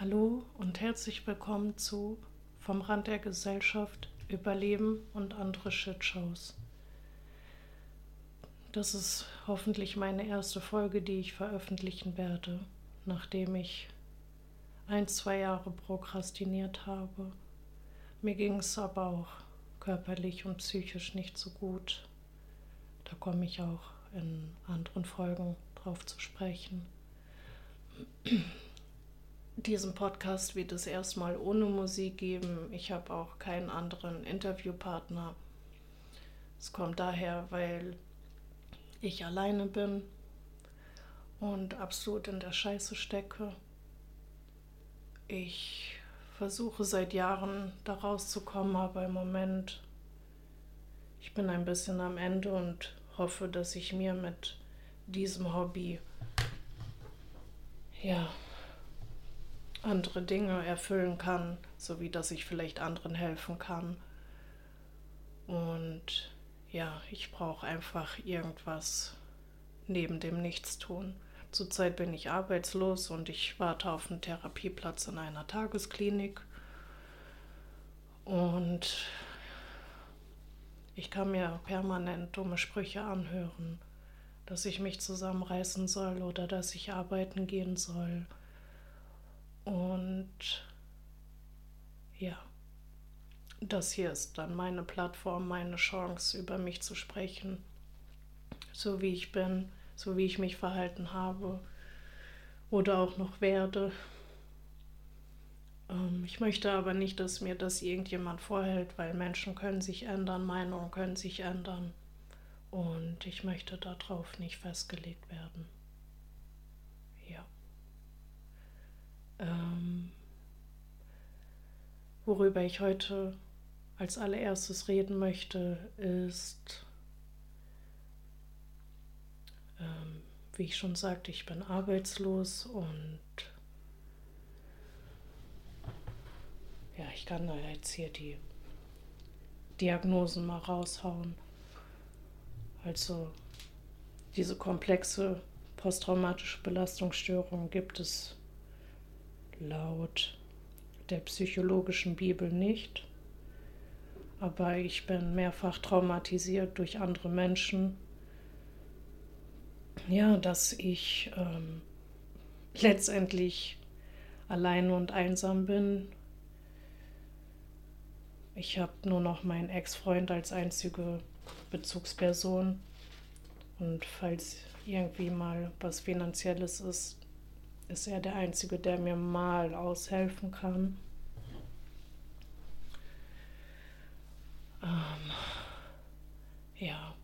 Hallo und herzlich willkommen zu Vom Rand der Gesellschaft Überleben und andere Shitshows. Das ist hoffentlich meine erste Folge, die ich veröffentlichen werde, nachdem ich ein, zwei Jahre prokrastiniert habe. Mir ging es aber auch körperlich und psychisch nicht so gut. Da komme ich auch in anderen Folgen drauf zu sprechen. Diesen Podcast wird es erstmal ohne Musik geben. Ich habe auch keinen anderen Interviewpartner. Es kommt daher, weil ich alleine bin und absolut in der Scheiße stecke. Ich versuche seit Jahren da rauszukommen, aber im Moment, ich bin ein bisschen am Ende und hoffe, dass ich mir mit diesem Hobby ja andere Dinge erfüllen kann, sowie dass ich vielleicht anderen helfen kann. Und ja, ich brauche einfach irgendwas neben dem Nichtstun. Zurzeit bin ich arbeitslos und ich warte auf einen Therapieplatz in einer Tagesklinik. Und ich kann mir permanent dumme Sprüche anhören, dass ich mich zusammenreißen soll oder dass ich arbeiten gehen soll. Und ja, das hier ist dann meine Plattform, meine Chance, über mich zu sprechen, so wie ich bin, so wie ich mich verhalten habe oder auch noch werde. Ähm, ich möchte aber nicht, dass mir das irgendjemand vorhält, weil Menschen können sich ändern, Meinungen können sich ändern und ich möchte darauf nicht festgelegt werden. Ja. Ähm, worüber ich heute als allererstes reden möchte, ist, ähm, wie ich schon sagte, ich bin arbeitslos und ja, ich kann da jetzt hier die Diagnosen mal raushauen. Also diese komplexe posttraumatische Belastungsstörung gibt es laut der psychologischen Bibel nicht. Aber ich bin mehrfach traumatisiert durch andere Menschen. Ja, dass ich ähm, letztendlich allein und einsam bin. Ich habe nur noch meinen Ex-Freund als einzige Bezugsperson. Und falls irgendwie mal was Finanzielles ist, ist er der Einzige, der mir mal aushelfen kann. Ähm, ja,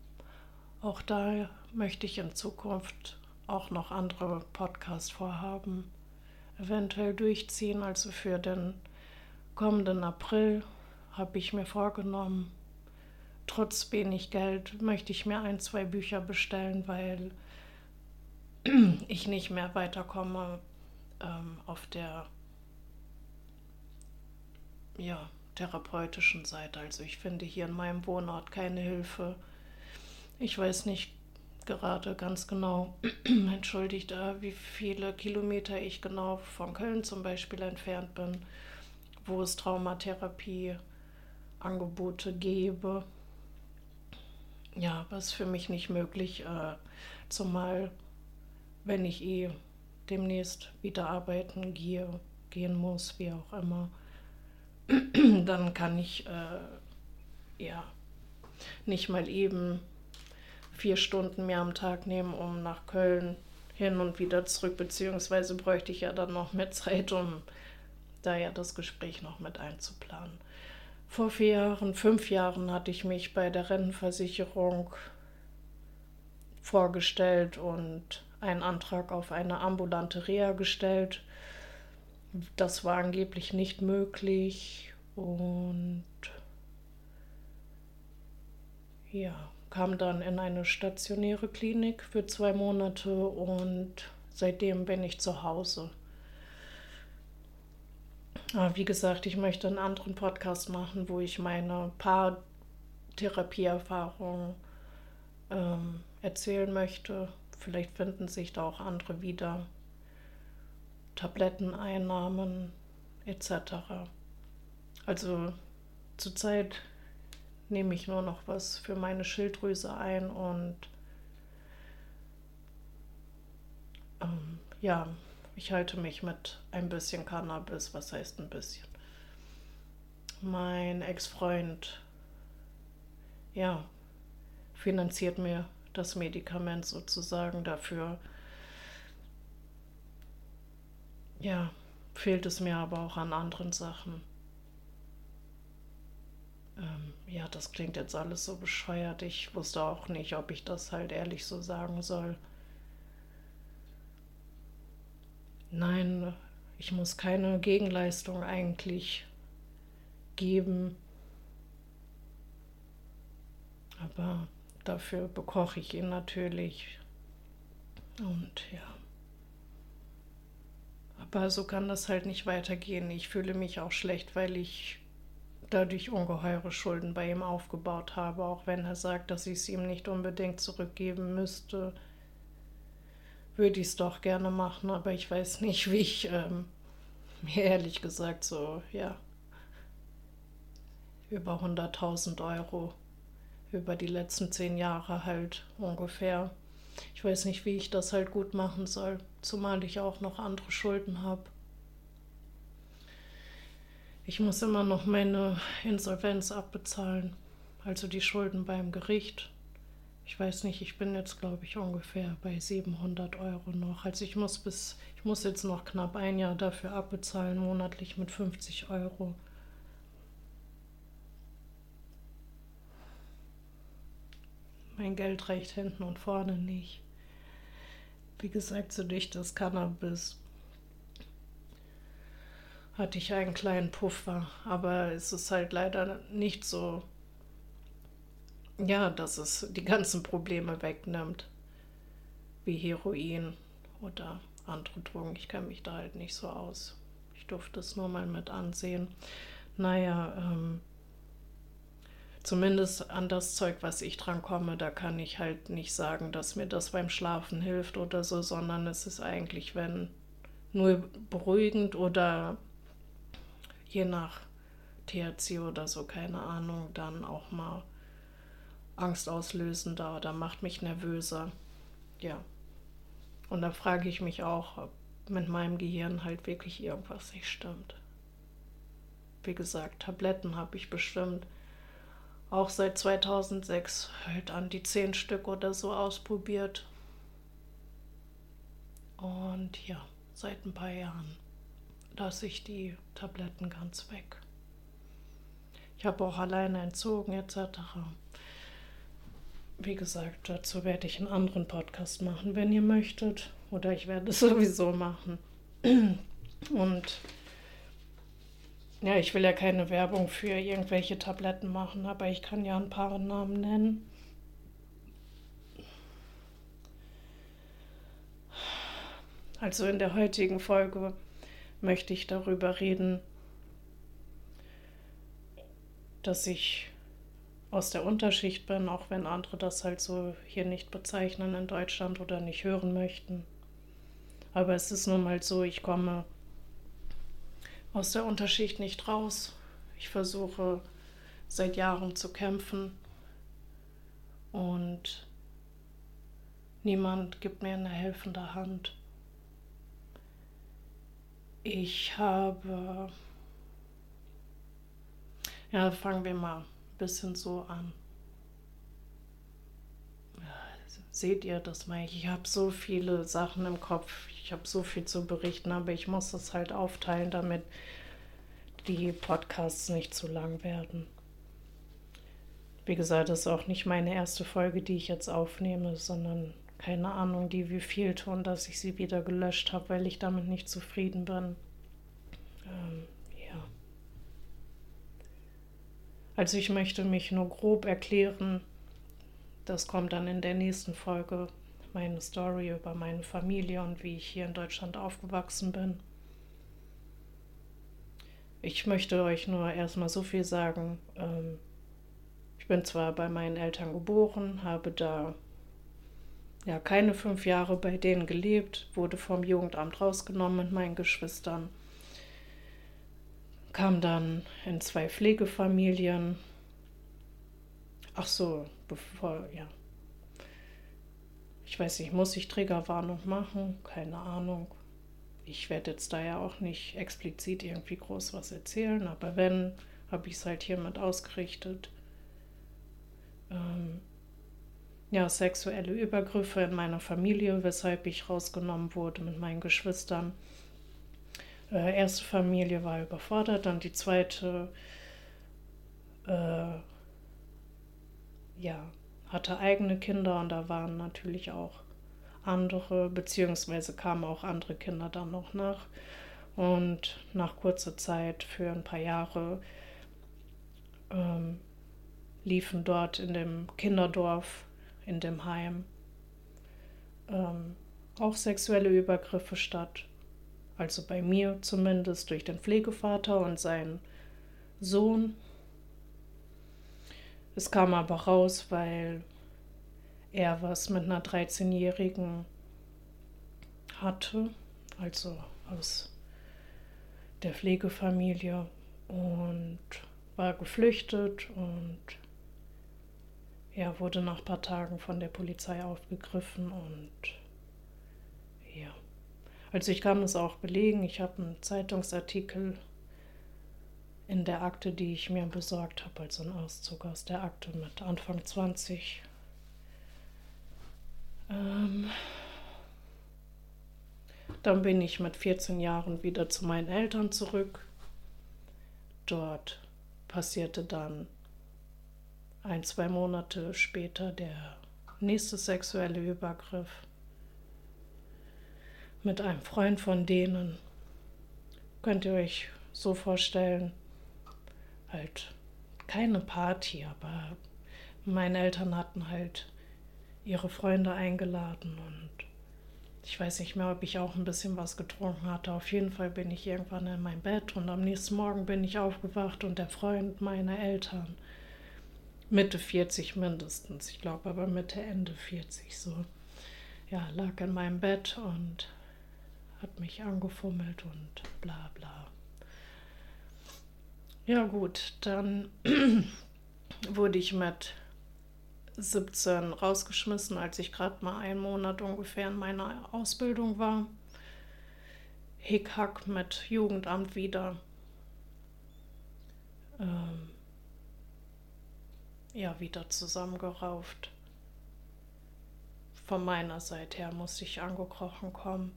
auch da möchte ich in Zukunft auch noch andere Podcasts vorhaben, eventuell durchziehen. Also für den kommenden April habe ich mir vorgenommen, trotz wenig Geld möchte ich mir ein, zwei Bücher bestellen, weil ich nicht mehr weiterkomme ähm, auf der ja, therapeutischen Seite. Also ich finde hier in meinem Wohnort keine Hilfe. Ich weiß nicht gerade ganz genau, entschuldigt, äh, wie viele Kilometer ich genau von Köln zum Beispiel entfernt bin, wo es Traumatherapie-Angebote gäbe. Ja, was für mich nicht möglich, äh, zumal wenn ich eh demnächst wieder arbeiten gehe, gehen muss, wie auch immer, dann kann ich äh, ja nicht mal eben vier Stunden mehr am Tag nehmen, um nach Köln hin und wieder zurück, beziehungsweise bräuchte ich ja dann noch mehr Zeit, um da ja das Gespräch noch mit einzuplanen. Vor vier Jahren, fünf Jahren hatte ich mich bei der Rentenversicherung vorgestellt und einen Antrag auf eine ambulante Reha gestellt. Das war angeblich nicht möglich und ja, kam dann in eine stationäre Klinik für zwei Monate und seitdem bin ich zu Hause. Aber wie gesagt, ich möchte einen anderen Podcast machen, wo ich meine Paartherapieerfahrung ähm, erzählen möchte Vielleicht finden sich da auch andere wieder. Tabletteneinnahmen etc. Also zurzeit nehme ich nur noch was für meine Schilddrüse ein und ähm, ja, ich halte mich mit ein bisschen Cannabis, was heißt ein bisschen. Mein Ex-Freund, ja, finanziert mir das Medikament sozusagen dafür. Ja, fehlt es mir aber auch an anderen Sachen. Ähm, ja, das klingt jetzt alles so bescheuert. Ich wusste auch nicht, ob ich das halt ehrlich so sagen soll. Nein, ich muss keine Gegenleistung eigentlich geben. Aber dafür bekoche ich ihn natürlich. Und ja. Aber so kann das halt nicht weitergehen. Ich fühle mich auch schlecht, weil ich dadurch ungeheure Schulden bei ihm aufgebaut habe, auch wenn er sagt, dass ich es ihm nicht unbedingt zurückgeben müsste. Würde ich es doch gerne machen, aber ich weiß nicht, wie ich ähm, mir ehrlich gesagt so, ja, über 100.000 Euro über die letzten zehn Jahre halt ungefähr. Ich weiß nicht, wie ich das halt gut machen soll, zumal ich auch noch andere Schulden habe. Ich muss immer noch meine Insolvenz abbezahlen, also die Schulden beim Gericht. Ich weiß nicht, ich bin jetzt, glaube ich, ungefähr bei 700 Euro noch. Also ich muss bis, ich muss jetzt noch knapp ein Jahr dafür abbezahlen, monatlich mit 50 Euro. Mein Geld reicht hinten und vorne nicht. Wie gesagt, so durch das Cannabis hatte ich einen kleinen Puffer, aber es ist halt leider nicht so, ja, dass es die ganzen Probleme wegnimmt, wie Heroin oder andere Drogen. Ich kenne mich da halt nicht so aus. Ich durfte es nur mal mit ansehen. Naja, ähm, zumindest an das Zeug, was ich dran komme, da kann ich halt nicht sagen, dass mir das beim Schlafen hilft oder so, sondern es ist eigentlich, wenn nur beruhigend oder je nach THC oder so, keine Ahnung, dann auch mal angstauslösender oder macht mich nervöser. Ja. Und da frage ich mich auch, ob mit meinem Gehirn halt wirklich irgendwas nicht stimmt. Wie gesagt, Tabletten habe ich bestimmt auch seit 2006 halt an die zehn Stück oder so ausprobiert. Und ja, seit ein paar Jahren lasse ich die Tabletten ganz weg. Ich habe auch alleine entzogen etc. Wie gesagt, dazu werde ich einen anderen Podcast machen, wenn ihr möchtet. Oder ich werde es sowieso machen. Und ja, ich will ja keine Werbung für irgendwelche Tabletten machen, aber ich kann ja ein paar Namen nennen. Also in der heutigen Folge möchte ich darüber reden, dass ich aus der Unterschicht bin, auch wenn andere das halt so hier nicht bezeichnen in Deutschland oder nicht hören möchten. Aber es ist nun mal so, ich komme aus der Unterschicht nicht raus. Ich versuche seit Jahren zu kämpfen und niemand gibt mir eine helfende Hand. Ich habe. Ja, fangen wir mal ein bisschen so an. Seht ihr das mal? Ich habe so viele Sachen im Kopf. Ich habe so viel zu berichten, aber ich muss das halt aufteilen, damit die Podcasts nicht zu lang werden. Wie gesagt, das ist auch nicht meine erste Folge, die ich jetzt aufnehme, sondern keine Ahnung, die wie viel tun, dass ich sie wieder gelöscht habe, weil ich damit nicht zufrieden bin. Ähm. Also ich möchte mich nur grob erklären. Das kommt dann in der nächsten Folge. Meine Story über meine Familie und wie ich hier in Deutschland aufgewachsen bin. Ich möchte euch nur erstmal so viel sagen. Ähm, ich bin zwar bei meinen Eltern geboren, habe da ja keine fünf Jahre bei denen gelebt, wurde vom Jugendamt rausgenommen mit meinen Geschwistern, kam dann in zwei Pflegefamilien. Ach so, bevor, ja. Ich weiß nicht, muss ich Triggerwarnung machen? Keine Ahnung. Ich werde jetzt da ja auch nicht explizit irgendwie groß was erzählen, aber wenn, habe ich es halt hiermit ausgerichtet. Ähm, ja, sexuelle Übergriffe in meiner Familie, weshalb ich rausgenommen wurde mit meinen Geschwistern. Äh, erste Familie war überfordert, dann die zweite, äh, ja, hatte eigene Kinder und da waren natürlich auch andere, beziehungsweise kamen auch andere Kinder dann noch nach. Und nach kurzer Zeit, für ein paar Jahre, ähm, liefen dort in dem Kinderdorf, in dem Heim, ähm, auch sexuelle Übergriffe statt. Also bei mir zumindest durch den Pflegevater und seinen Sohn. Es kam aber raus, weil er was mit einer 13-Jährigen hatte, also aus der Pflegefamilie und war geflüchtet und er wurde nach ein paar Tagen von der Polizei aufgegriffen und ja. Also ich kann es auch belegen, ich habe einen Zeitungsartikel in der Akte, die ich mir besorgt habe, also einen Auszug aus der Akte mit Anfang 20. Ähm, dann bin ich mit 14 Jahren wieder zu meinen Eltern zurück. Dort passierte dann ein, zwei Monate später der nächste sexuelle Übergriff mit einem Freund von denen. Könnt ihr euch so vorstellen, halt keine Party, aber meine Eltern hatten halt ihre Freunde eingeladen und ich weiß nicht mehr, ob ich auch ein bisschen was getrunken hatte. Auf jeden Fall bin ich irgendwann in mein Bett und am nächsten Morgen bin ich aufgewacht und der Freund meiner Eltern, Mitte 40 mindestens, ich glaube aber Mitte, Ende 40 so, ja, lag in meinem Bett und hat mich angefummelt und bla bla. Ja gut, dann wurde ich mit 17 rausgeschmissen, als ich gerade mal einen Monat ungefähr in meiner Ausbildung war. Hickhack mit Jugendamt wieder. Ähm, ja, wieder zusammengerauft. Von meiner Seite her musste ich angekrochen kommen,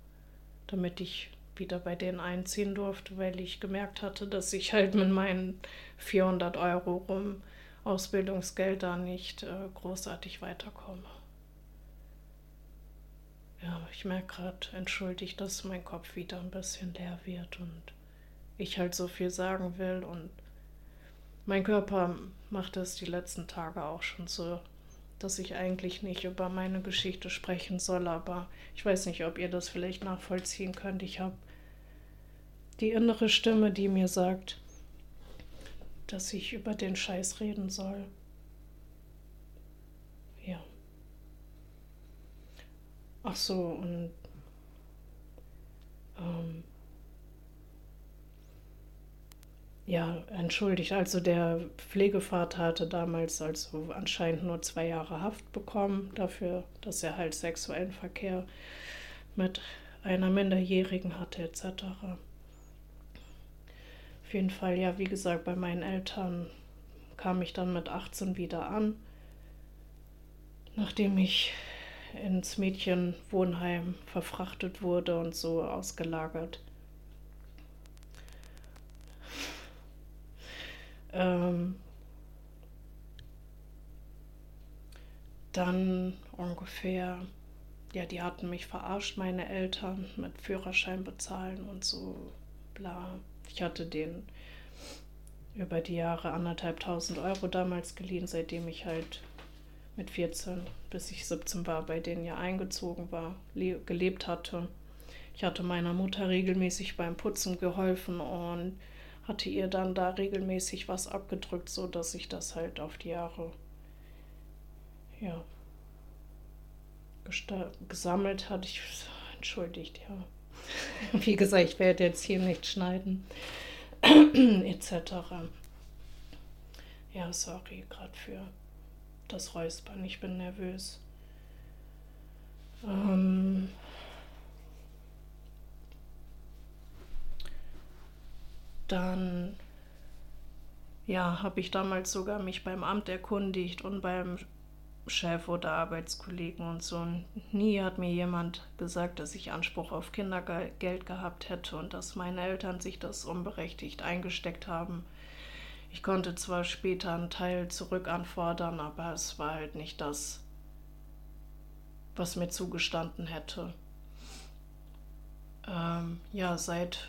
damit ich wieder bei denen einziehen durfte, weil ich gemerkt hatte, dass ich halt mit meinen 400 Euro rum Ausbildungsgeld da nicht äh, großartig weiterkomme. Ja, ich merke gerade, entschuldigt, dass mein Kopf wieder ein bisschen leer wird und ich halt so viel sagen will und mein Körper macht es die letzten Tage auch schon so, dass ich eigentlich nicht über meine Geschichte sprechen soll, aber ich weiß nicht, ob ihr das vielleicht nachvollziehen könnt. Ich habe die innere Stimme, die mir sagt, dass ich über den Scheiß reden soll. Ja. Ach so, und ähm, ja, entschuldigt, also der Pflegevater hatte damals also anscheinend nur zwei Jahre Haft bekommen dafür, dass er halt sexuellen Verkehr mit einer Minderjährigen hatte etc. Auf jeden Fall, ja, wie gesagt, bei meinen Eltern kam ich dann mit 18 wieder an, nachdem ich ins Mädchenwohnheim verfrachtet wurde und so ausgelagert. Ähm, dann ungefähr, ja, die hatten mich verarscht, meine Eltern, mit Führerschein bezahlen und so, bla. Ich hatte den über die Jahre anderthalb tausend Euro damals geliehen, seitdem ich halt mit 14 bis ich 17 war, bei denen ja eingezogen war, gelebt hatte. Ich hatte meiner Mutter regelmäßig beim Putzen geholfen und hatte ihr dann da regelmäßig was abgedrückt, so dass ich das halt auf die Jahre ja gesammelt hat. Ich, entschuldigt, ja. Wie gesagt, ich werde jetzt hier nicht schneiden, etc. Ja, sorry gerade für das Räuspern. Ich bin nervös. Ähm dann ja, habe ich damals sogar mich beim Amt erkundigt und beim Chef oder Arbeitskollegen und so. Und nie hat mir jemand gesagt, dass ich Anspruch auf Kindergeld gehabt hätte und dass meine Eltern sich das unberechtigt eingesteckt haben. Ich konnte zwar später einen Teil zurückanfordern, aber es war halt nicht das, was mir zugestanden hätte. Ähm, ja, seit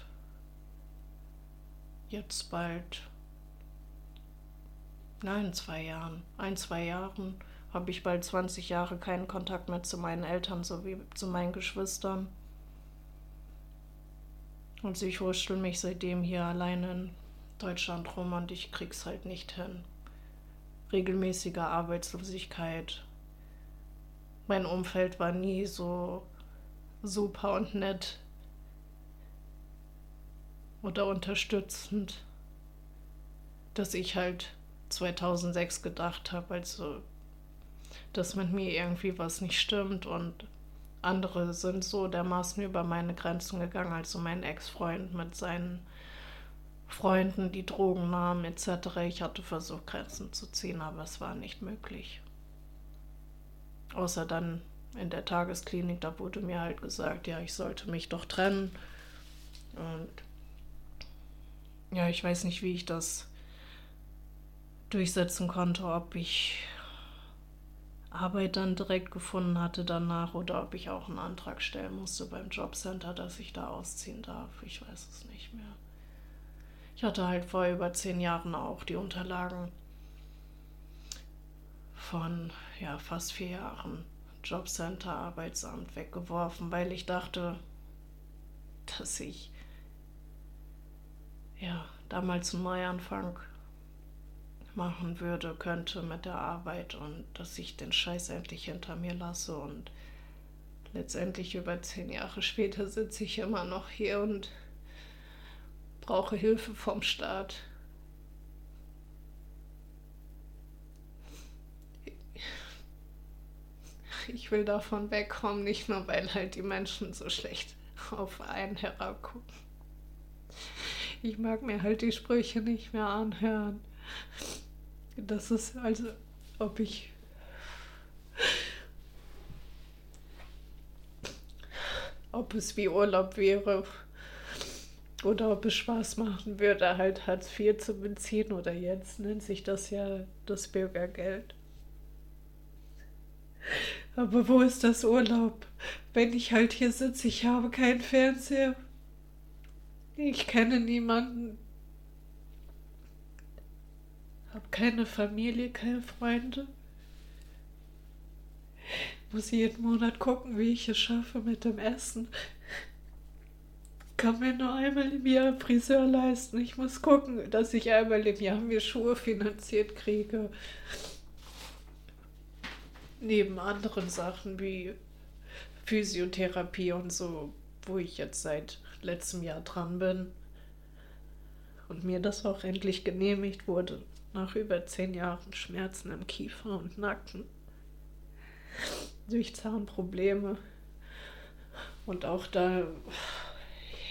jetzt bald, nein, zwei Jahren, ein, zwei Jahren, habe ich bald 20 Jahre keinen Kontakt mehr zu meinen Eltern sowie zu meinen Geschwistern. Und ich wurschtel mich seitdem hier alleine in Deutschland rum und ich krieg's halt nicht hin. Regelmäßige Arbeitslosigkeit. Mein Umfeld war nie so super und nett oder unterstützend, dass ich halt 2006 gedacht habe, also dass mit mir irgendwie was nicht stimmt und andere sind so dermaßen über meine Grenzen gegangen, also mein Ex-Freund mit seinen Freunden, die Drogen nahmen etc. Ich hatte versucht, Grenzen zu ziehen, aber es war nicht möglich. Außer dann in der Tagesklinik, da wurde mir halt gesagt, ja, ich sollte mich doch trennen. Und ja, ich weiß nicht, wie ich das durchsetzen konnte, ob ich Arbeit dann direkt gefunden hatte danach oder ob ich auch einen Antrag stellen musste beim Jobcenter, dass ich da ausziehen darf. Ich weiß es nicht mehr. Ich hatte halt vor über zehn Jahren auch die Unterlagen von ja, fast vier Jahren Jobcenter, Arbeitsamt weggeworfen, weil ich dachte, dass ich ja damals einen Neuanfang machen würde, könnte mit der Arbeit und dass ich den Scheiß endlich hinter mir lasse und letztendlich über zehn Jahre später sitze ich immer noch hier und brauche Hilfe vom Staat. Ich will davon wegkommen, nicht nur weil halt die Menschen so schlecht auf einen herabgucken. Ich mag mir halt die Sprüche nicht mehr anhören. Das ist also, ob ich. Ob es wie Urlaub wäre oder ob es Spaß machen würde, halt Hartz IV zu beziehen oder jetzt nennt sich das ja das Bürgergeld. Aber wo ist das Urlaub, wenn ich halt hier sitze? Ich habe keinen Fernseher. Ich kenne niemanden, habe keine Familie, keine Freunde. Muss jeden Monat gucken, wie ich es schaffe mit dem Essen. Kann mir nur einmal im Jahr einen Friseur leisten. Ich muss gucken, dass ich einmal im Jahr mir Schuhe finanziert kriege. Neben anderen Sachen wie Physiotherapie und so, wo ich jetzt seit letztem Jahr dran bin. Und mir das auch endlich genehmigt wurde nach über zehn Jahren Schmerzen im Kiefer und Nacken, durch Zahnprobleme. Und auch da,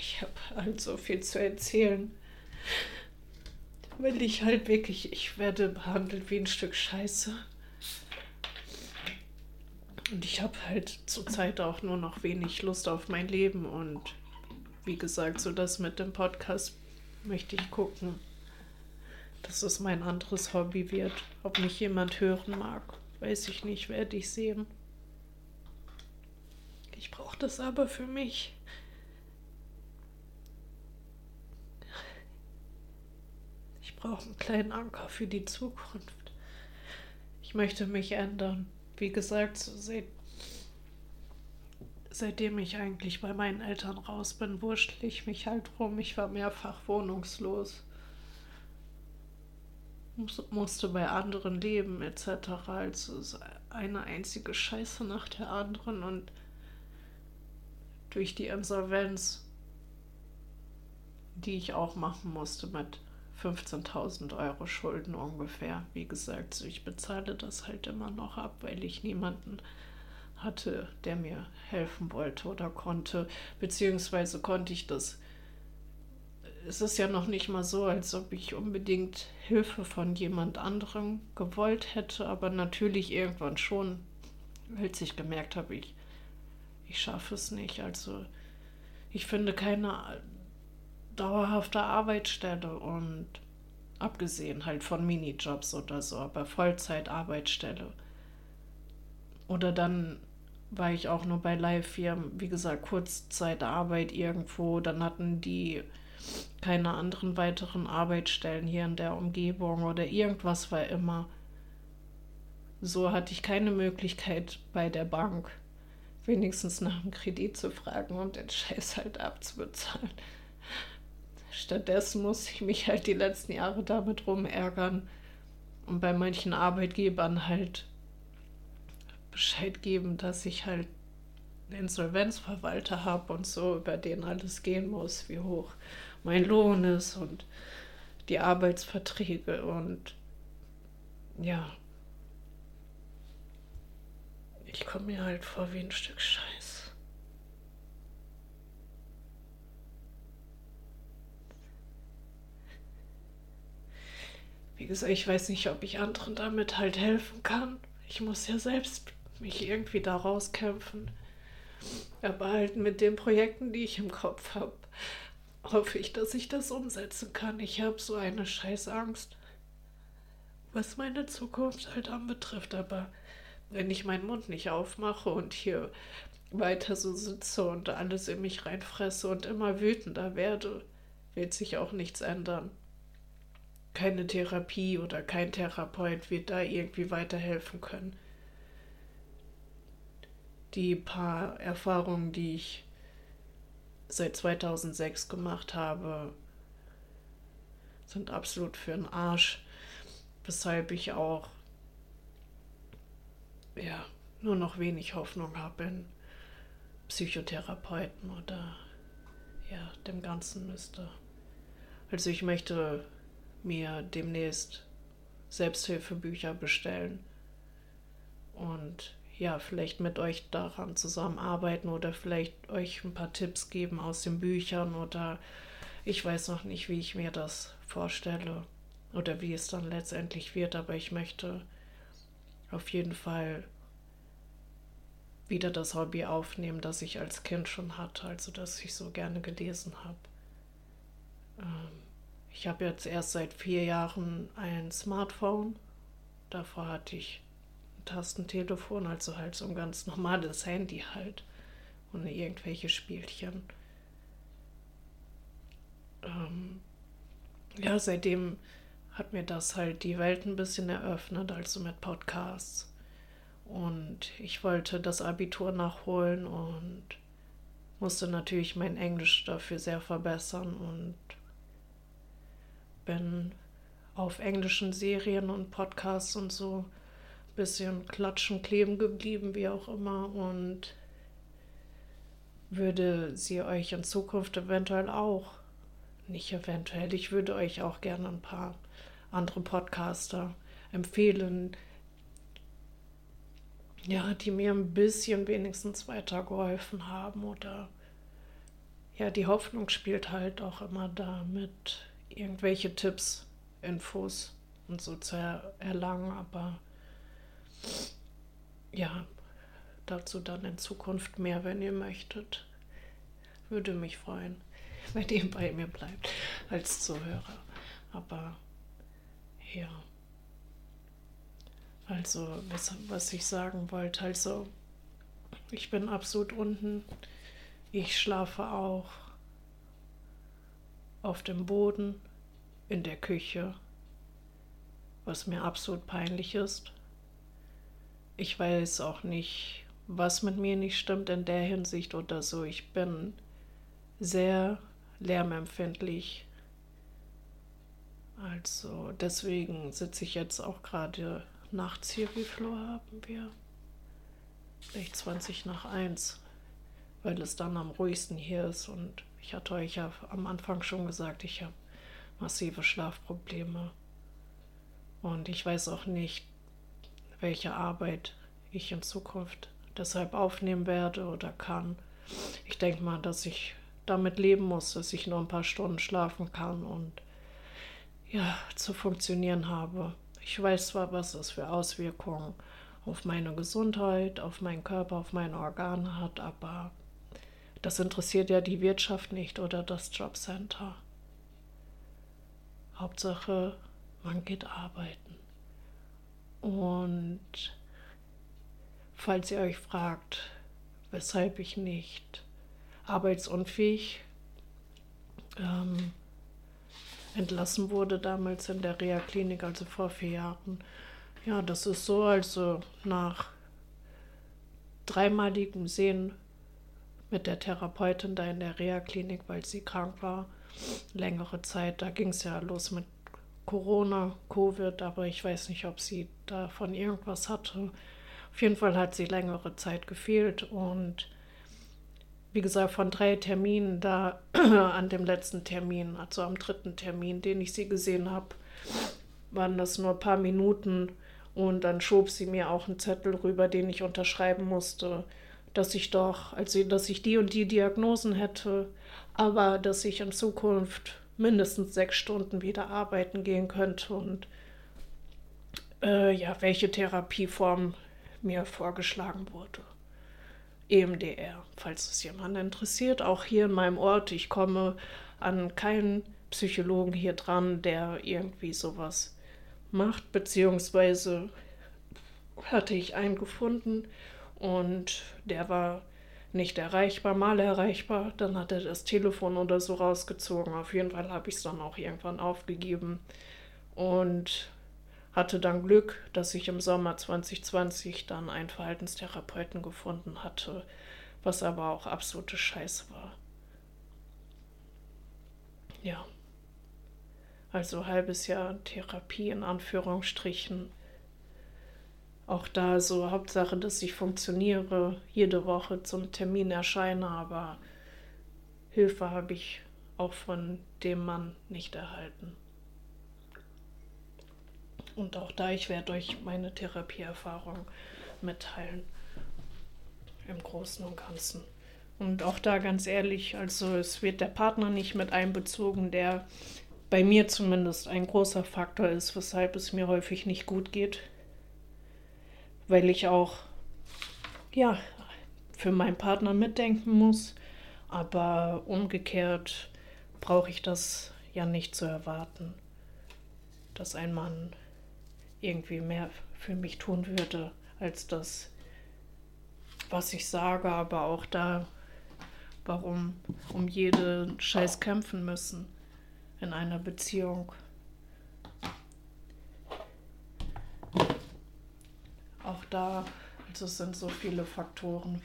ich habe halt so viel zu erzählen. Weil ich halt wirklich, ich werde behandelt wie ein Stück Scheiße. Und ich habe halt zurzeit auch nur noch wenig Lust auf mein Leben. Und wie gesagt, so das mit dem Podcast möchte ich gucken dass es mein anderes Hobby wird. Ob mich jemand hören mag, weiß ich nicht, werde ich sehen. Ich brauche das aber für mich. Ich brauche einen kleinen Anker für die Zukunft. Ich möchte mich ändern. Wie gesagt, seit, seitdem ich eigentlich bei meinen Eltern raus bin, wurschtel ich mich halt rum. Ich war mehrfach wohnungslos musste bei anderen leben etc. Also eine einzige Scheiße nach der anderen und durch die Insolvenz, die ich auch machen musste mit 15.000 Euro Schulden ungefähr. Wie gesagt, ich bezahle das halt immer noch ab, weil ich niemanden hatte, der mir helfen wollte oder konnte, beziehungsweise konnte ich das. Es ist ja noch nicht mal so, als ob ich unbedingt Hilfe von jemand anderem gewollt hätte, aber natürlich irgendwann schon, als ich gemerkt habe, ich, ich schaffe es nicht. Also ich finde keine dauerhafte Arbeitsstelle und abgesehen halt von Minijobs oder so, aber Vollzeitarbeitsstelle. Oder dann war ich auch nur bei Live-Firmen, wie gesagt, Kurzzeitarbeit irgendwo. Dann hatten die keine anderen weiteren Arbeitsstellen hier in der Umgebung oder irgendwas war immer. So hatte ich keine Möglichkeit bei der Bank wenigstens nach dem Kredit zu fragen und den Scheiß halt abzubezahlen. Stattdessen muss ich mich halt die letzten Jahre damit rumärgern und bei manchen Arbeitgebern halt Bescheid geben, dass ich halt einen Insolvenzverwalter habe und so, über den alles gehen muss, wie hoch mein Lohn ist und die Arbeitsverträge und ja. Ich komme mir halt vor wie ein Stück Scheiß. Wie gesagt, ich weiß nicht, ob ich anderen damit halt helfen kann. Ich muss ja selbst mich irgendwie da rauskämpfen. Aber halt mit den Projekten, die ich im Kopf habe, hoffe ich, dass ich das umsetzen kann. Ich habe so eine Scheißangst, was meine Zukunft halt anbetrifft. Aber wenn ich meinen Mund nicht aufmache und hier weiter so sitze und alles in mich reinfresse und immer wütender werde, wird sich auch nichts ändern keine Therapie oder kein Therapeut wird da irgendwie weiterhelfen können. Die paar Erfahrungen, die ich seit 2006 gemacht habe, sind absolut für den Arsch, weshalb ich auch ja, nur noch wenig Hoffnung habe in Psychotherapeuten oder ja, dem ganzen Müsste. Also ich möchte mir demnächst Selbsthilfebücher bestellen und ja, vielleicht mit euch daran zusammenarbeiten oder vielleicht euch ein paar Tipps geben aus den Büchern oder ich weiß noch nicht, wie ich mir das vorstelle oder wie es dann letztendlich wird, aber ich möchte auf jeden Fall wieder das Hobby aufnehmen, das ich als Kind schon hatte, also dass ich so gerne gelesen habe. Ähm, ich habe jetzt erst seit vier Jahren ein Smartphone. Davor hatte ich Tastentelefon, also halt so ein ganz normales Handy halt. Ohne irgendwelche Spielchen. Ähm, ja, seitdem hat mir das halt die Welt ein bisschen eröffnet, also mit Podcasts. Und ich wollte das Abitur nachholen und musste natürlich mein Englisch dafür sehr verbessern und bin auf englischen Serien und Podcasts und so bisschen klatschen, kleben geblieben, wie auch immer. Und würde sie euch in Zukunft eventuell auch, nicht eventuell, ich würde euch auch gerne ein paar andere Podcaster empfehlen, ja, die mir ein bisschen wenigstens weitergeholfen haben oder ja, die Hoffnung spielt halt auch immer damit irgendwelche Tipps, Infos und so zu erlangen, aber ja, dazu dann in Zukunft mehr, wenn ihr möchtet. Würde mich freuen, wenn ihr bei mir bleibt als Zuhörer. Aber ja. Also, was, was ich sagen wollte, also ich bin absolut unten. Ich schlafe auch auf dem Boden, in der Küche, was mir absolut peinlich ist. Ich weiß auch nicht, was mit mir nicht stimmt in der Hinsicht oder so. Ich bin sehr lärmempfindlich. Also deswegen sitze ich jetzt auch gerade nachts hier. Wie Flo haben wir? vielleicht 20 nach 1, weil es dann am ruhigsten hier ist. Und ich hatte euch ja am Anfang schon gesagt, ich habe massive Schlafprobleme. Und ich weiß auch nicht, welche Arbeit ich in Zukunft deshalb aufnehmen werde oder kann. Ich denke mal, dass ich damit leben muss, dass ich nur ein paar Stunden schlafen kann und ja, zu funktionieren habe. Ich weiß zwar, was das für Auswirkungen auf meine Gesundheit, auf meinen Körper, auf meine Organe hat, aber das interessiert ja die Wirtschaft nicht oder das Jobcenter. Hauptsache, man geht arbeiten. Und falls ihr euch fragt, weshalb ich nicht arbeitsunfähig ähm, entlassen wurde damals in der Reha-Klinik, also vor vier Jahren. Ja, das ist so, also nach dreimaligem Sehen mit der Therapeutin da in der Reha-Klinik, weil sie krank war, längere Zeit. Da ging es ja los mit Corona, Covid, aber ich weiß nicht, ob sie davon irgendwas hatte. Auf jeden Fall hat sie längere Zeit gefehlt und wie gesagt, von drei Terminen da an dem letzten Termin, also am dritten Termin, den ich sie gesehen habe, waren das nur ein paar Minuten und dann schob sie mir auch einen Zettel rüber, den ich unterschreiben musste, dass ich doch, also dass ich die und die Diagnosen hätte, aber dass ich in Zukunft mindestens sechs Stunden wieder arbeiten gehen könnte und äh, ja, welche Therapieform mir vorgeschlagen wurde. EMDR, falls es jemand interessiert. Auch hier in meinem Ort, ich komme an keinen Psychologen hier dran, der irgendwie sowas macht, beziehungsweise hatte ich einen gefunden und der war nicht erreichbar, mal erreichbar. Dann hat er das Telefon oder so rausgezogen. Auf jeden Fall habe ich es dann auch irgendwann aufgegeben und hatte dann Glück, dass ich im Sommer 2020 dann einen Verhaltenstherapeuten gefunden hatte, was aber auch absolute Scheiße war. Ja. Also halbes Jahr Therapie in Anführungsstrichen. Auch da so Hauptsache, dass ich funktioniere, jede Woche zum Termin erscheine, aber Hilfe habe ich auch von dem Mann nicht erhalten. Und auch da, ich werde euch meine Therapieerfahrung mitteilen. Im Großen und Ganzen. Und auch da ganz ehrlich, also es wird der Partner nicht mit einbezogen, der bei mir zumindest ein großer Faktor ist, weshalb es mir häufig nicht gut geht. Weil ich auch, ja, für meinen Partner mitdenken muss. Aber umgekehrt brauche ich das ja nicht zu erwarten, dass ein Mann irgendwie mehr für mich tun würde, als das, was ich sage, aber auch da, warum um jeden Scheiß kämpfen müssen in einer Beziehung. Auch da, also es sind so viele Faktoren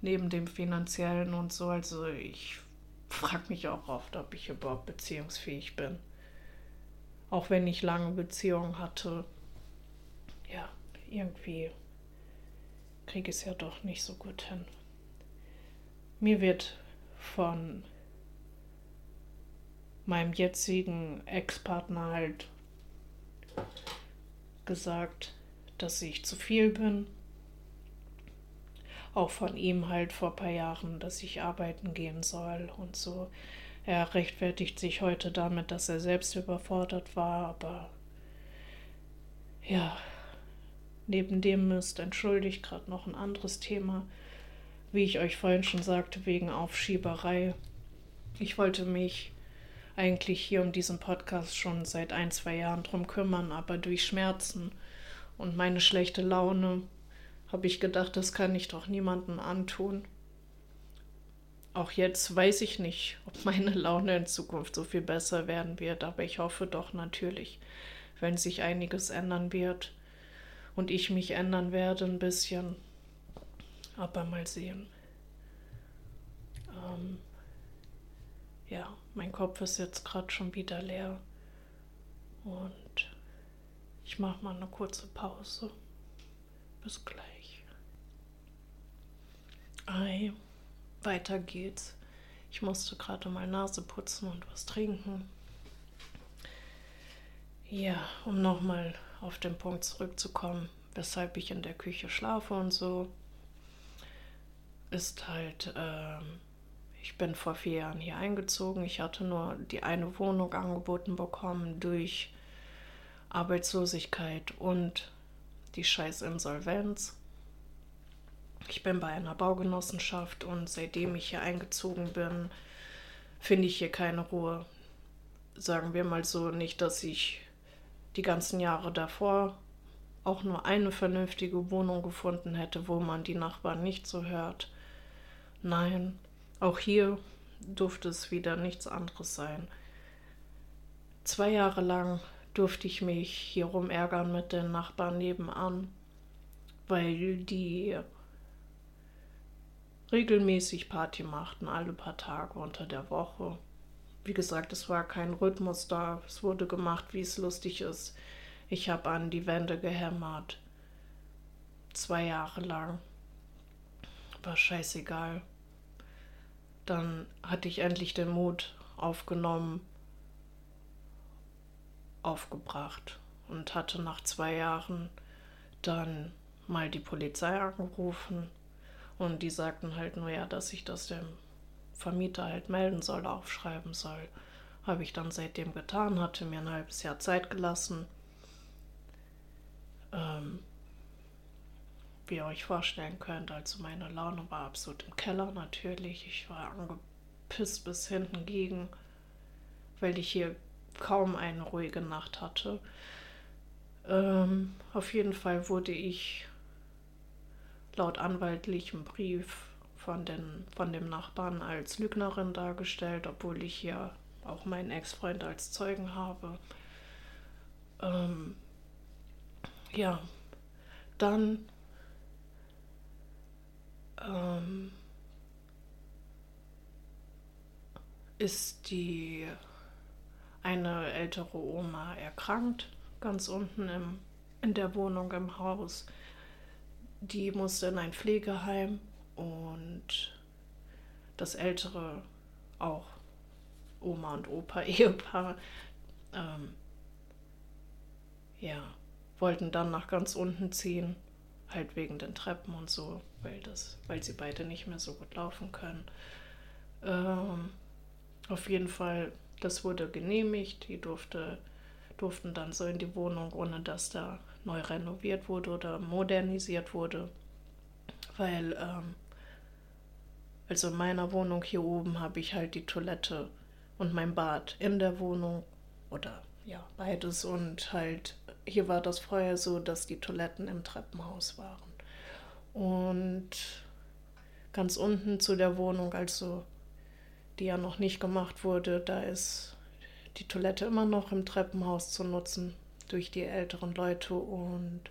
neben dem finanziellen und so, also ich frage mich auch oft, ob ich überhaupt beziehungsfähig bin. Auch wenn ich lange Beziehungen hatte, ja, irgendwie kriege ich es ja doch nicht so gut hin. Mir wird von meinem jetzigen Ex-Partner halt gesagt, dass ich zu viel bin. Auch von ihm halt vor ein paar Jahren, dass ich arbeiten gehen soll und so. Er rechtfertigt sich heute damit, dass er selbst überfordert war, aber ja, neben dem ist entschuldigt gerade noch ein anderes Thema, wie ich euch vorhin schon sagte, wegen Aufschieberei. Ich wollte mich eigentlich hier um diesen Podcast schon seit ein, zwei Jahren drum kümmern, aber durch Schmerzen und meine schlechte Laune habe ich gedacht, das kann ich doch niemandem antun auch jetzt weiß ich nicht, ob meine Laune in Zukunft so viel besser werden wird, aber ich hoffe doch natürlich, wenn sich einiges ändern wird und ich mich ändern werde ein bisschen. Aber mal sehen. Ähm, ja, mein Kopf ist jetzt gerade schon wieder leer und ich mache mal eine kurze Pause. Bis gleich. Ei, weiter geht's. Ich musste gerade mal Nase putzen und was trinken. Ja, um nochmal auf den Punkt zurückzukommen, weshalb ich in der Küche schlafe und so, ist halt, ähm, ich bin vor vier Jahren hier eingezogen. Ich hatte nur die eine Wohnung angeboten bekommen durch Arbeitslosigkeit und die scheiß Insolvenz. Ich bin bei einer Baugenossenschaft und seitdem ich hier eingezogen bin, finde ich hier keine Ruhe. Sagen wir mal so, nicht, dass ich die ganzen Jahre davor auch nur eine vernünftige Wohnung gefunden hätte, wo man die Nachbarn nicht so hört. Nein, auch hier durfte es wieder nichts anderes sein. Zwei Jahre lang durfte ich mich hier rumärgern mit den Nachbarn nebenan, weil die regelmäßig Party machten, alle paar Tage unter der Woche. Wie gesagt, es war kein Rhythmus da, es wurde gemacht, wie es lustig ist. Ich habe an die Wände gehämmert. Zwei Jahre lang. War scheißegal. Dann hatte ich endlich den Mut aufgenommen, aufgebracht und hatte nach zwei Jahren dann mal die Polizei angerufen und die sagten halt nur ja, dass ich das dem Vermieter halt melden soll, aufschreiben soll. Habe ich dann seitdem getan, hatte mir ein halbes Jahr Zeit gelassen. Ähm, wie ihr euch vorstellen könnt, also meine Laune war absolut im Keller natürlich. Ich war angepisst bis hinten gegen, weil ich hier kaum eine ruhige Nacht hatte. Ähm, auf jeden Fall wurde ich laut anwaltlichem Brief von, den, von dem Nachbarn als Lügnerin dargestellt, obwohl ich hier auch meinen Ex-Freund als Zeugen habe. Ähm, ja, dann ähm, ist die eine ältere Oma erkrankt, ganz unten im, in der Wohnung im Haus. Die musste in ein Pflegeheim und das ältere auch Oma und Opa Ehepaar ähm, ja wollten dann nach ganz unten ziehen halt wegen den Treppen und so weil das weil sie beide nicht mehr so gut laufen können. Ähm, auf jeden Fall das wurde genehmigt. Die durfte durften dann so in die Wohnung ohne dass da neu renoviert wurde oder modernisiert wurde, weil ähm, also in meiner Wohnung hier oben habe ich halt die Toilette und mein Bad in der Wohnung oder ja, beides. Und halt hier war das vorher so, dass die Toiletten im Treppenhaus waren. Und ganz unten zu der Wohnung, also die ja noch nicht gemacht wurde, da ist die Toilette immer noch im Treppenhaus zu nutzen durch die älteren Leute und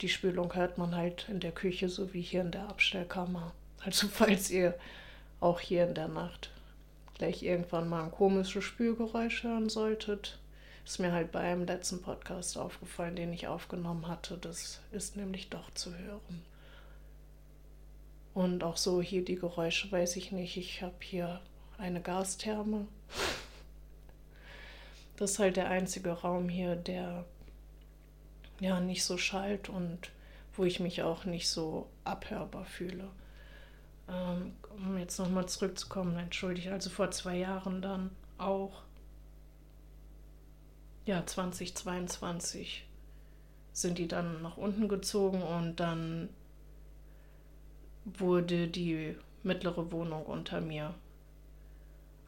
die Spülung hört man halt in der Küche so wie hier in der Abstellkammer. Also falls ihr auch hier in der Nacht gleich irgendwann mal ein komisches Spülgeräusch hören solltet, ist mir halt bei einem letzten Podcast aufgefallen, den ich aufgenommen hatte. Das ist nämlich doch zu hören. Und auch so hier die Geräusche weiß ich nicht. Ich habe hier eine Gastherme. Das ist halt der einzige Raum hier, der ja nicht so schallt und wo ich mich auch nicht so abhörbar fühle. Ähm, um jetzt nochmal zurückzukommen, entschuldige, also vor zwei Jahren dann auch, ja, 2022 sind die dann nach unten gezogen und dann wurde die mittlere Wohnung unter mir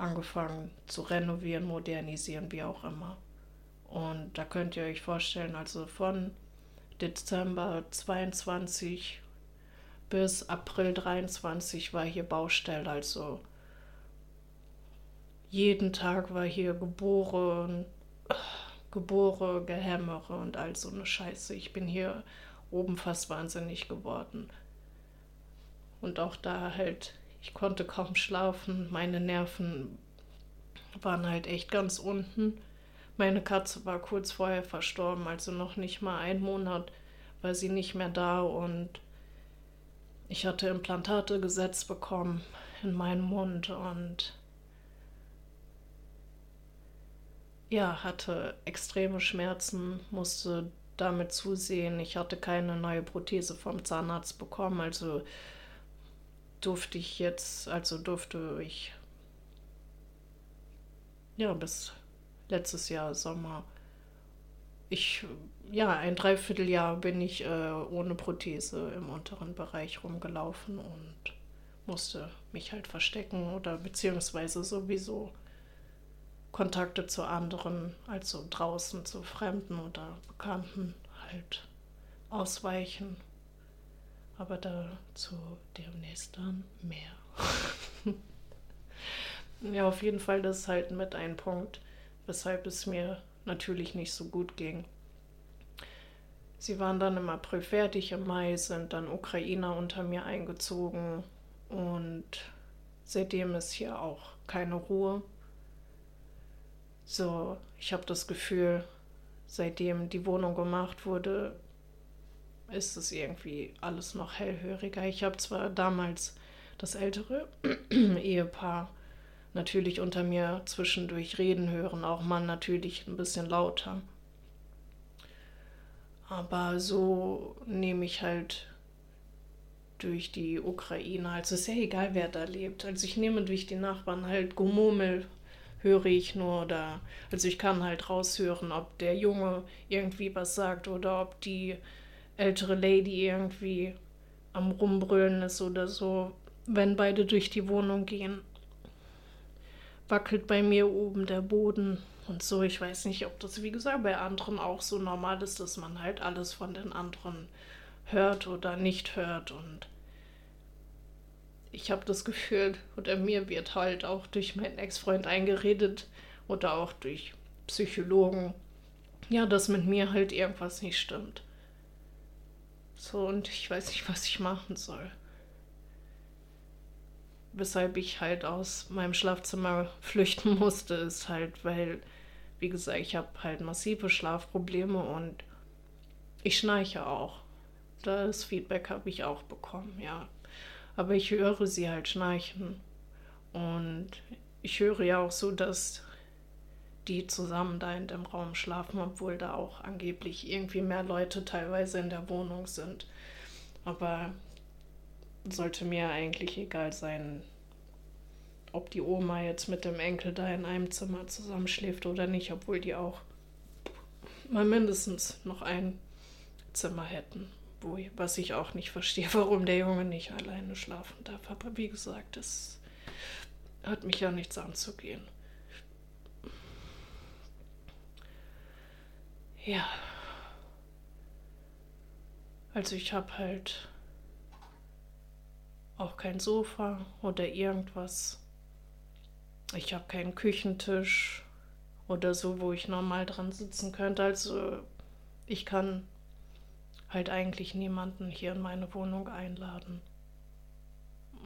angefangen zu renovieren, modernisieren, wie auch immer. Und da könnt ihr euch vorstellen, also von Dezember 22 bis April 23 war hier Baustelle, also jeden Tag war hier geboren, Gebore, Gehämmere und all so eine Scheiße. Ich bin hier oben fast wahnsinnig geworden. Und auch da halt ich konnte kaum schlafen, meine Nerven waren halt echt ganz unten. Meine Katze war kurz vorher verstorben, also noch nicht mal ein Monat war sie nicht mehr da und ich hatte Implantate gesetzt bekommen in meinen Mund und ja, hatte extreme Schmerzen, musste damit zusehen. Ich hatte keine neue Prothese vom Zahnarzt bekommen, also durfte ich jetzt, also durfte ich ja bis letztes Jahr Sommer. Ich, ja, ein Dreivierteljahr bin ich äh, ohne Prothese im unteren Bereich rumgelaufen und musste mich halt verstecken oder beziehungsweise sowieso Kontakte zu anderen, also draußen zu Fremden oder Bekannten halt ausweichen. Aber dazu demnächst dann mehr. ja, auf jeden Fall, das ist halt mit ein Punkt, weshalb es mir natürlich nicht so gut ging. Sie waren dann im April fertig, im Mai sind dann Ukrainer unter mir eingezogen und seitdem ist hier auch keine Ruhe. So, ich habe das Gefühl, seitdem die Wohnung gemacht wurde, ist es irgendwie alles noch hellhöriger. Ich habe zwar damals das ältere Ehepaar natürlich unter mir zwischendurch reden hören, auch man natürlich ein bisschen lauter. Aber so nehme ich halt durch die Ukraine, also ist ja egal, wer da lebt. Also ich nehme durch die Nachbarn halt Gemurmel höre ich nur oder also ich kann halt raushören, ob der Junge irgendwie was sagt oder ob die ältere Lady irgendwie am rumbrüllen ist oder so, wenn beide durch die Wohnung gehen. Wackelt bei mir oben der Boden und so. Ich weiß nicht, ob das, wie gesagt, bei anderen auch so normal ist, dass man halt alles von den anderen hört oder nicht hört und ich habe das Gefühl, oder mir wird halt auch durch meinen Ex-Freund eingeredet oder auch durch Psychologen, ja, dass mit mir halt irgendwas nicht stimmt. So, und ich weiß nicht, was ich machen soll. Weshalb ich halt aus meinem Schlafzimmer flüchten musste, ist halt, weil, wie gesagt, ich habe halt massive Schlafprobleme und ich schnarche auch. Das Feedback habe ich auch bekommen, ja. Aber ich höre sie halt schnarchen. Und ich höre ja auch so, dass die zusammen da in dem Raum schlafen, obwohl da auch angeblich irgendwie mehr Leute teilweise in der Wohnung sind. Aber sollte mir eigentlich egal sein, ob die Oma jetzt mit dem Enkel da in einem Zimmer zusammenschläft oder nicht, obwohl die auch mal mindestens noch ein Zimmer hätten wo, was ich auch nicht verstehe, warum der Junge nicht alleine schlafen darf. Aber wie gesagt, es hat mich ja nichts anzugehen. Ja. Also ich habe halt auch kein Sofa oder irgendwas. Ich habe keinen Küchentisch oder so, wo ich normal dran sitzen könnte. Also ich kann halt eigentlich niemanden hier in meine Wohnung einladen.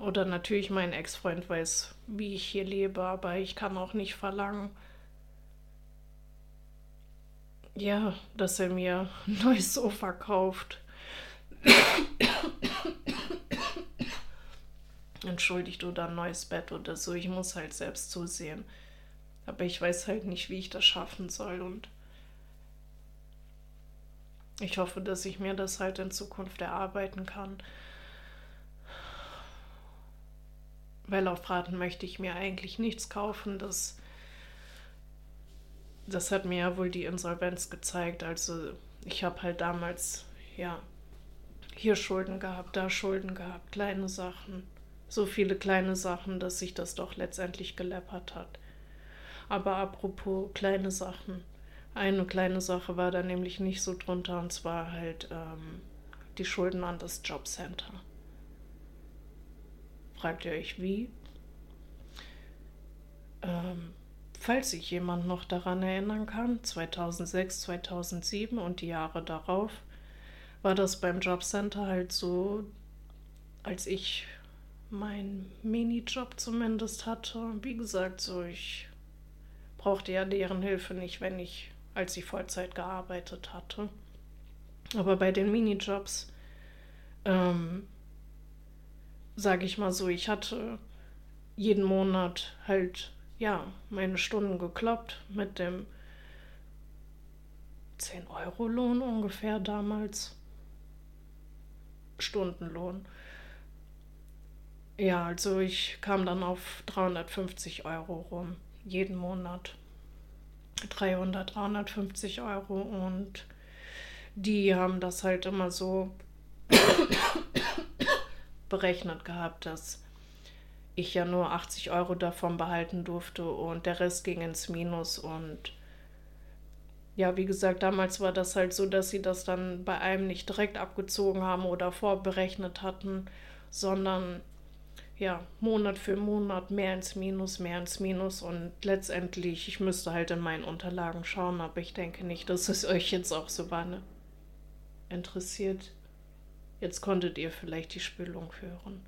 Oder natürlich mein Ex-Freund weiß, wie ich hier lebe, aber ich kann auch nicht verlangen, ja, dass er mir ein neues Sofa kauft. Entschuldigt oder ein neues Bett oder so. Ich muss halt selbst zusehen. Aber ich weiß halt nicht, wie ich das schaffen soll und ich hoffe, dass ich mir das halt in Zukunft erarbeiten kann. Weil auf Raten möchte ich mir eigentlich nichts kaufen. Das, das hat mir ja wohl die Insolvenz gezeigt. Also ich habe halt damals, ja, hier Schulden gehabt, da Schulden gehabt, kleine Sachen. So viele kleine Sachen, dass sich das doch letztendlich geleppert hat. Aber apropos kleine Sachen. Eine kleine Sache war da nämlich nicht so drunter, und zwar halt ähm, die Schulden an das Jobcenter. Fragt ihr euch wie? Ähm, falls sich jemand noch daran erinnern kann, 2006, 2007 und die Jahre darauf, war das beim Jobcenter halt so, als ich meinen Minijob zumindest hatte. Wie gesagt, so ich brauchte ja deren Hilfe nicht, wenn ich als sie Vollzeit gearbeitet hatte. Aber bei den Minijobs ähm, sage ich mal so, ich hatte jeden Monat halt, ja, meine Stunden gekloppt mit dem 10-Euro-Lohn ungefähr damals. Stundenlohn. Ja, also ich kam dann auf 350 Euro rum, jeden Monat. 300, 350 Euro und die haben das halt immer so berechnet gehabt, dass ich ja nur 80 Euro davon behalten durfte und der Rest ging ins Minus und ja, wie gesagt, damals war das halt so, dass sie das dann bei einem nicht direkt abgezogen haben oder vorberechnet hatten, sondern ja, Monat für Monat mehr ins Minus, mehr ins Minus und letztendlich, ich müsste halt in meinen Unterlagen schauen, aber ich denke nicht, dass es euch jetzt auch so war, ne? interessiert. Jetzt konntet ihr vielleicht die Spülung hören.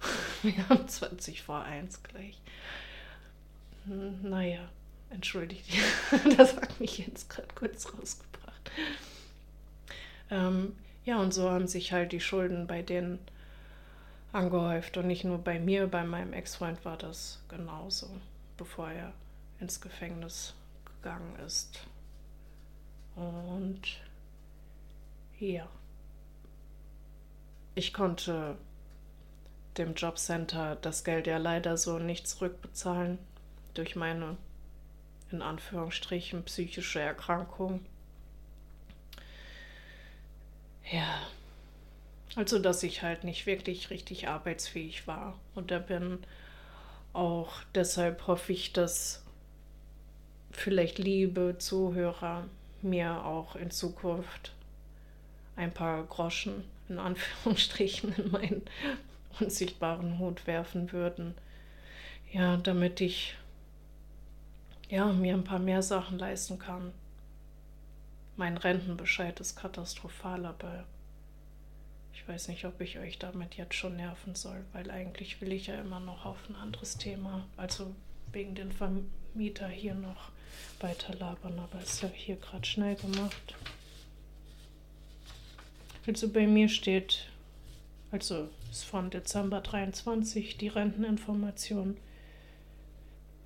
Wir haben 20 vor 1 gleich. Hm, naja, entschuldigt, das hat mich jetzt gerade kurz rausgebracht. Ähm, ja, und so haben sich halt die Schulden bei denen angehäuft. Und nicht nur bei mir, bei meinem Ex-Freund war das genauso, bevor er ins Gefängnis gegangen ist. Und ja, ich konnte dem Jobcenter das Geld ja leider so nicht zurückbezahlen durch meine in Anführungsstrichen psychische Erkrankung. Ja, also, dass ich halt nicht wirklich richtig arbeitsfähig war. Und da bin auch deshalb hoffe ich, dass vielleicht liebe Zuhörer mir auch in Zukunft ein paar Groschen in Anführungsstrichen in meinen unsichtbaren Hut werfen würden. Ja, damit ich ja, mir ein paar mehr Sachen leisten kann. Mein Rentenbescheid ist katastrophal, aber ich weiß nicht, ob ich euch damit jetzt schon nerven soll, weil eigentlich will ich ja immer noch auf ein anderes Thema, also wegen den Vermieter hier noch weiter labern, aber ist ja hier gerade schnell gemacht. Also bei mir steht, also ist von Dezember 23 die Renteninformation.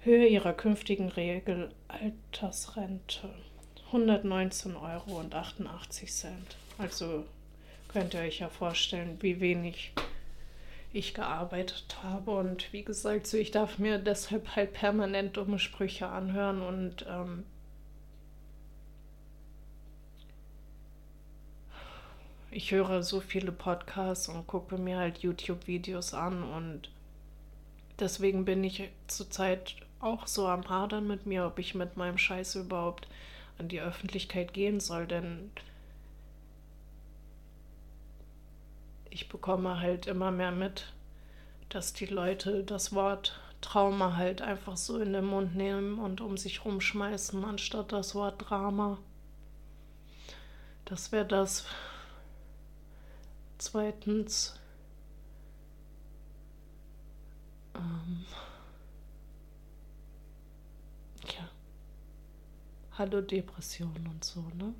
Höhe ihrer künftigen Regelaltersrente 119 Euro und 88 Cent. Also könnt ihr euch ja vorstellen, wie wenig ich gearbeitet habe. Und wie gesagt, so ich darf mir deshalb halt permanent dumme Sprüche anhören und ähm, ich höre so viele Podcasts und gucke mir halt YouTube-Videos an und deswegen bin ich zurzeit auch so am Hadern mit mir, ob ich mit meinem Scheiß überhaupt an die Öffentlichkeit gehen soll, denn ich bekomme halt immer mehr mit, dass die Leute das Wort Trauma halt einfach so in den Mund nehmen und um sich rumschmeißen, anstatt das Wort Drama. Das wäre das. Zweitens. Ähm, ja. Hallo Depression und so, ne?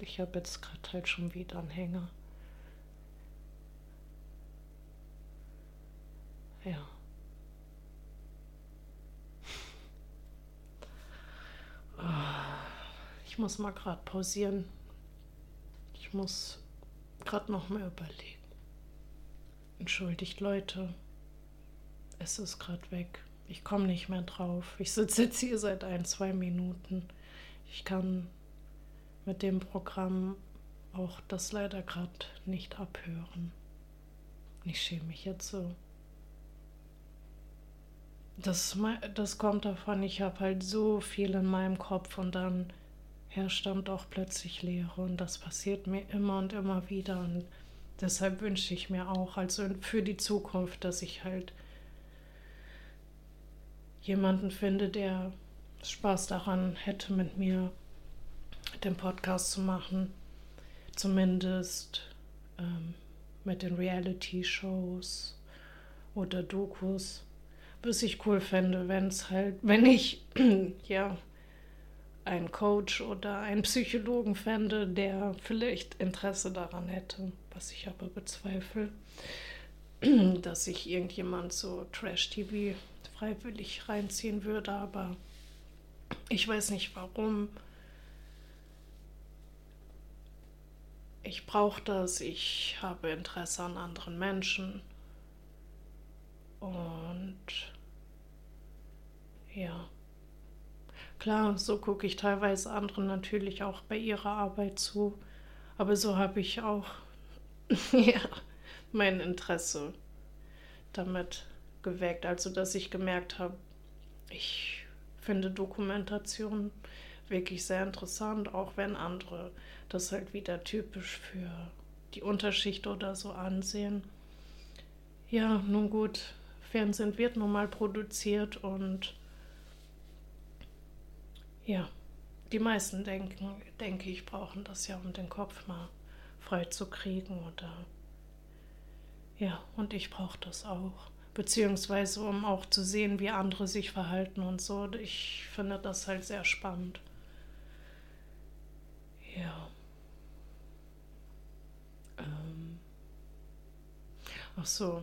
Ich habe jetzt gerade halt schon wieder einen Hänger. Ja. Ich muss mal gerade pausieren. Ich muss gerade noch mal überlegen. Entschuldigt, Leute. Es ist gerade weg. Ich komme nicht mehr drauf. Ich sitze jetzt hier seit ein, zwei Minuten. Ich kann mit dem Programm auch das leider gerade nicht abhören. Ich schäme mich jetzt so. Das, das kommt davon, ich habe halt so viel in meinem Kopf und dann herrscht dann doch plötzlich Leere und das passiert mir immer und immer wieder und deshalb wünsche ich mir auch, also für die Zukunft, dass ich halt jemanden finde, der Spaß daran hätte, mit mir den Podcast zu machen, zumindest ähm, mit den Reality-Shows oder Dokus. Was ich cool fände, wenn es halt, wenn ich ja einen Coach oder einen Psychologen fände, der vielleicht Interesse daran hätte, was ich aber bezweifle. dass sich irgendjemand so Trash-TV freiwillig reinziehen würde, aber ich weiß nicht warum. Ich brauche das, ich habe Interesse an anderen Menschen und ja. Klar, so gucke ich teilweise anderen natürlich auch bei ihrer Arbeit zu, aber so habe ich auch ja, mein Interesse damit geweckt. Also, dass ich gemerkt habe, ich finde Dokumentation wirklich sehr interessant, auch wenn andere das halt wieder typisch für die Unterschicht oder so ansehen. Ja, nun gut, Fernsehen wird nun mal produziert und ja, die meisten denken, denke ich, brauchen das ja, um den Kopf mal frei zu kriegen oder ja, und ich brauche das auch. Beziehungsweise um auch zu sehen, wie andere sich verhalten und so. Ich finde das halt sehr spannend. Ja. Ähm. Ach so,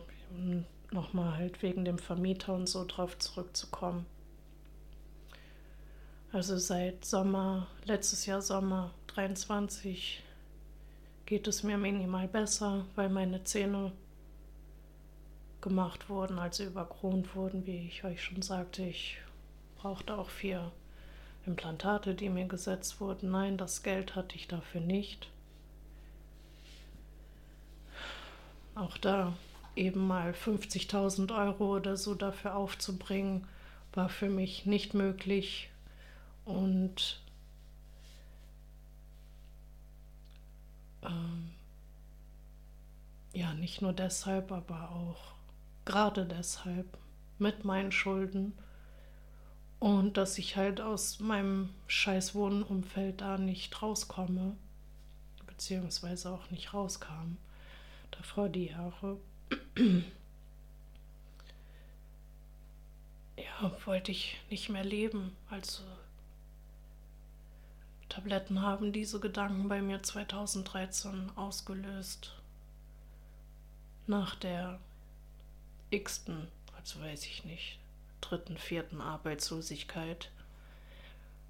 nochmal halt wegen dem Vermieter und so drauf zurückzukommen. Also seit Sommer, letztes Jahr Sommer 23 geht es mir minimal besser, weil meine Zähne gemacht wurden, also überkront wurden, wie ich euch schon sagte. Ich brauchte auch vier Implantate, die mir gesetzt wurden. Nein, das Geld hatte ich dafür nicht. Auch da eben mal 50.000 Euro oder so dafür aufzubringen, war für mich nicht möglich. Und ähm, ja, nicht nur deshalb, aber auch gerade deshalb mit meinen Schulden und dass ich halt aus meinem scheiß Wohnumfeld da nicht rauskomme, beziehungsweise auch nicht rauskam, davor die Jahre. ja, wollte ich nicht mehr leben. Also Tabletten haben diese Gedanken bei mir 2013 ausgelöst. Nach der x-ten, also weiß ich nicht, dritten, vierten Arbeitslosigkeit,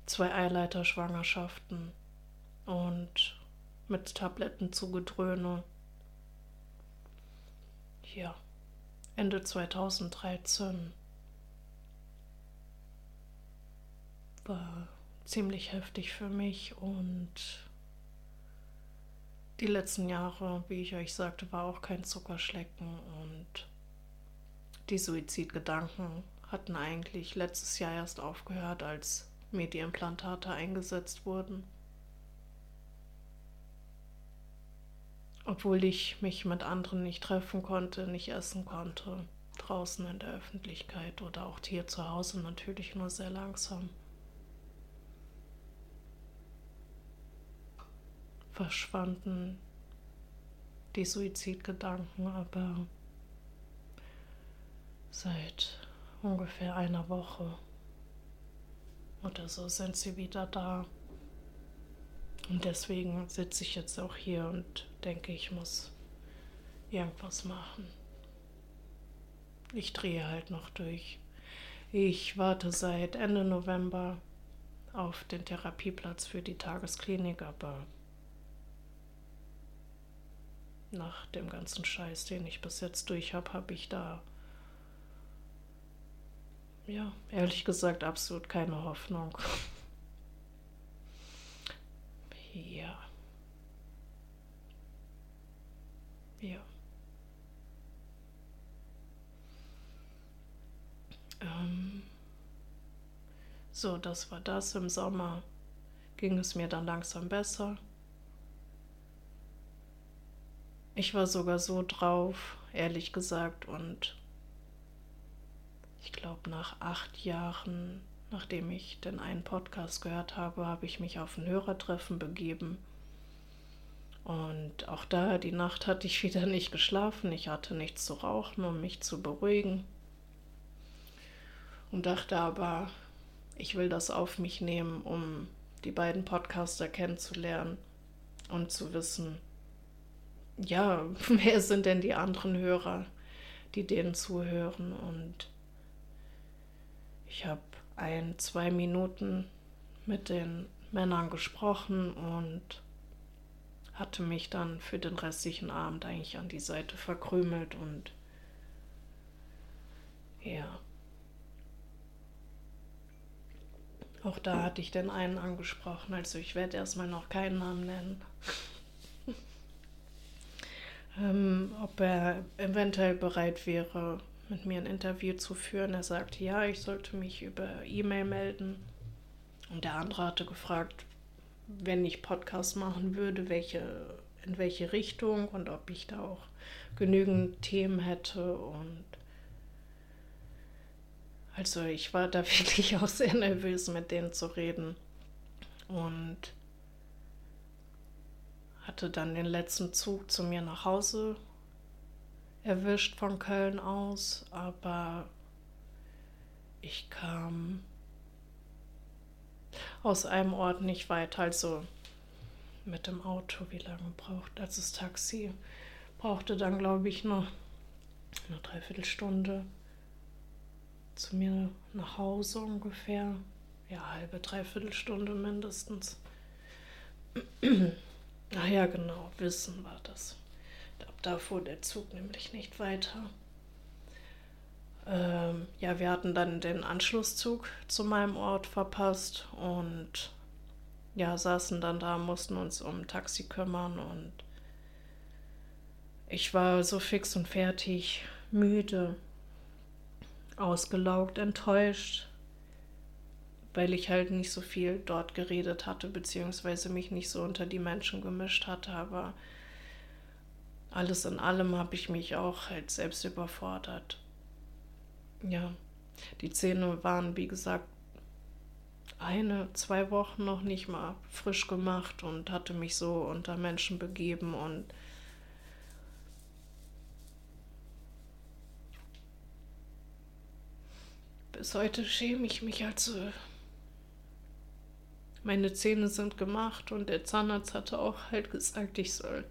zwei Eileiterschwangerschaften und mit Tabletten zugedröhne. Ja, Ende 2013 war ziemlich heftig für mich und die letzten Jahre, wie ich euch sagte, war auch kein Zuckerschlecken und die Suizidgedanken hatten eigentlich letztes Jahr erst aufgehört, als mir die Implantate eingesetzt wurden. Obwohl ich mich mit anderen nicht treffen konnte, nicht essen konnte, draußen in der Öffentlichkeit oder auch hier zu Hause natürlich nur sehr langsam. Verschwanden die Suizidgedanken, aber seit ungefähr einer Woche oder so sind sie wieder da. Und deswegen sitze ich jetzt auch hier und denke, ich muss irgendwas machen. Ich drehe halt noch durch. Ich warte seit Ende November auf den Therapieplatz für die Tagesklinik, aber nach dem ganzen Scheiß, den ich bis jetzt durch habe, habe ich da ja, ehrlich gesagt absolut keine Hoffnung. Ja. Ja. Ähm. So, das war das. Im Sommer ging es mir dann langsam besser. Ich war sogar so drauf, ehrlich gesagt, und ich glaube, nach acht Jahren, nachdem ich den einen Podcast gehört habe, habe ich mich auf ein Hörertreffen begeben. Und auch da, die Nacht hatte ich wieder nicht geschlafen. Ich hatte nichts zu rauchen, um mich zu beruhigen. Und dachte aber, ich will das auf mich nehmen, um die beiden Podcaster kennenzulernen und zu wissen, ja, wer sind denn die anderen Hörer? die denen zuhören. Und ich habe ein, zwei Minuten mit den Männern gesprochen und hatte mich dann für den restlichen Abend eigentlich an die Seite verkrümelt und ja. Auch da hatte ich den einen angesprochen, also ich werde erstmal noch keinen Namen nennen. Ähm, ob er eventuell bereit wäre, mit mir ein Interview zu führen. Er sagte, ja, ich sollte mich über E-Mail melden. Und der andere hatte gefragt, wenn ich Podcast machen würde, welche, in welche Richtung und ob ich da auch genügend Themen hätte. Und also ich war da wirklich auch sehr nervös, mit denen zu reden. Und hatte dann den letzten Zug zu mir nach Hause erwischt von Köln aus, aber ich kam aus einem Ort nicht weit, also mit dem Auto, wie lange braucht, als das Taxi brauchte dann, glaube ich, noch eine Dreiviertelstunde zu mir nach Hause ungefähr. Ja, halbe, Dreiviertelstunde mindestens. Ach ja, genau, Wissen war das. Ab da fuhr der Zug nämlich nicht weiter. Ähm, ja, wir hatten dann den Anschlusszug zu meinem Ort verpasst und ja, saßen dann da, mussten uns um Taxi kümmern und ich war so fix und fertig, müde, ausgelaugt, enttäuscht, weil ich halt nicht so viel dort geredet hatte, beziehungsweise mich nicht so unter die Menschen gemischt hatte, aber alles in allem habe ich mich auch halt selbst überfordert. Ja, die Zähne waren, wie gesagt, eine, zwei Wochen noch nicht mal frisch gemacht und hatte mich so unter Menschen begeben und bis heute schäme ich mich also. Meine Zähne sind gemacht und der Zahnarzt hatte auch halt gesagt, ich soll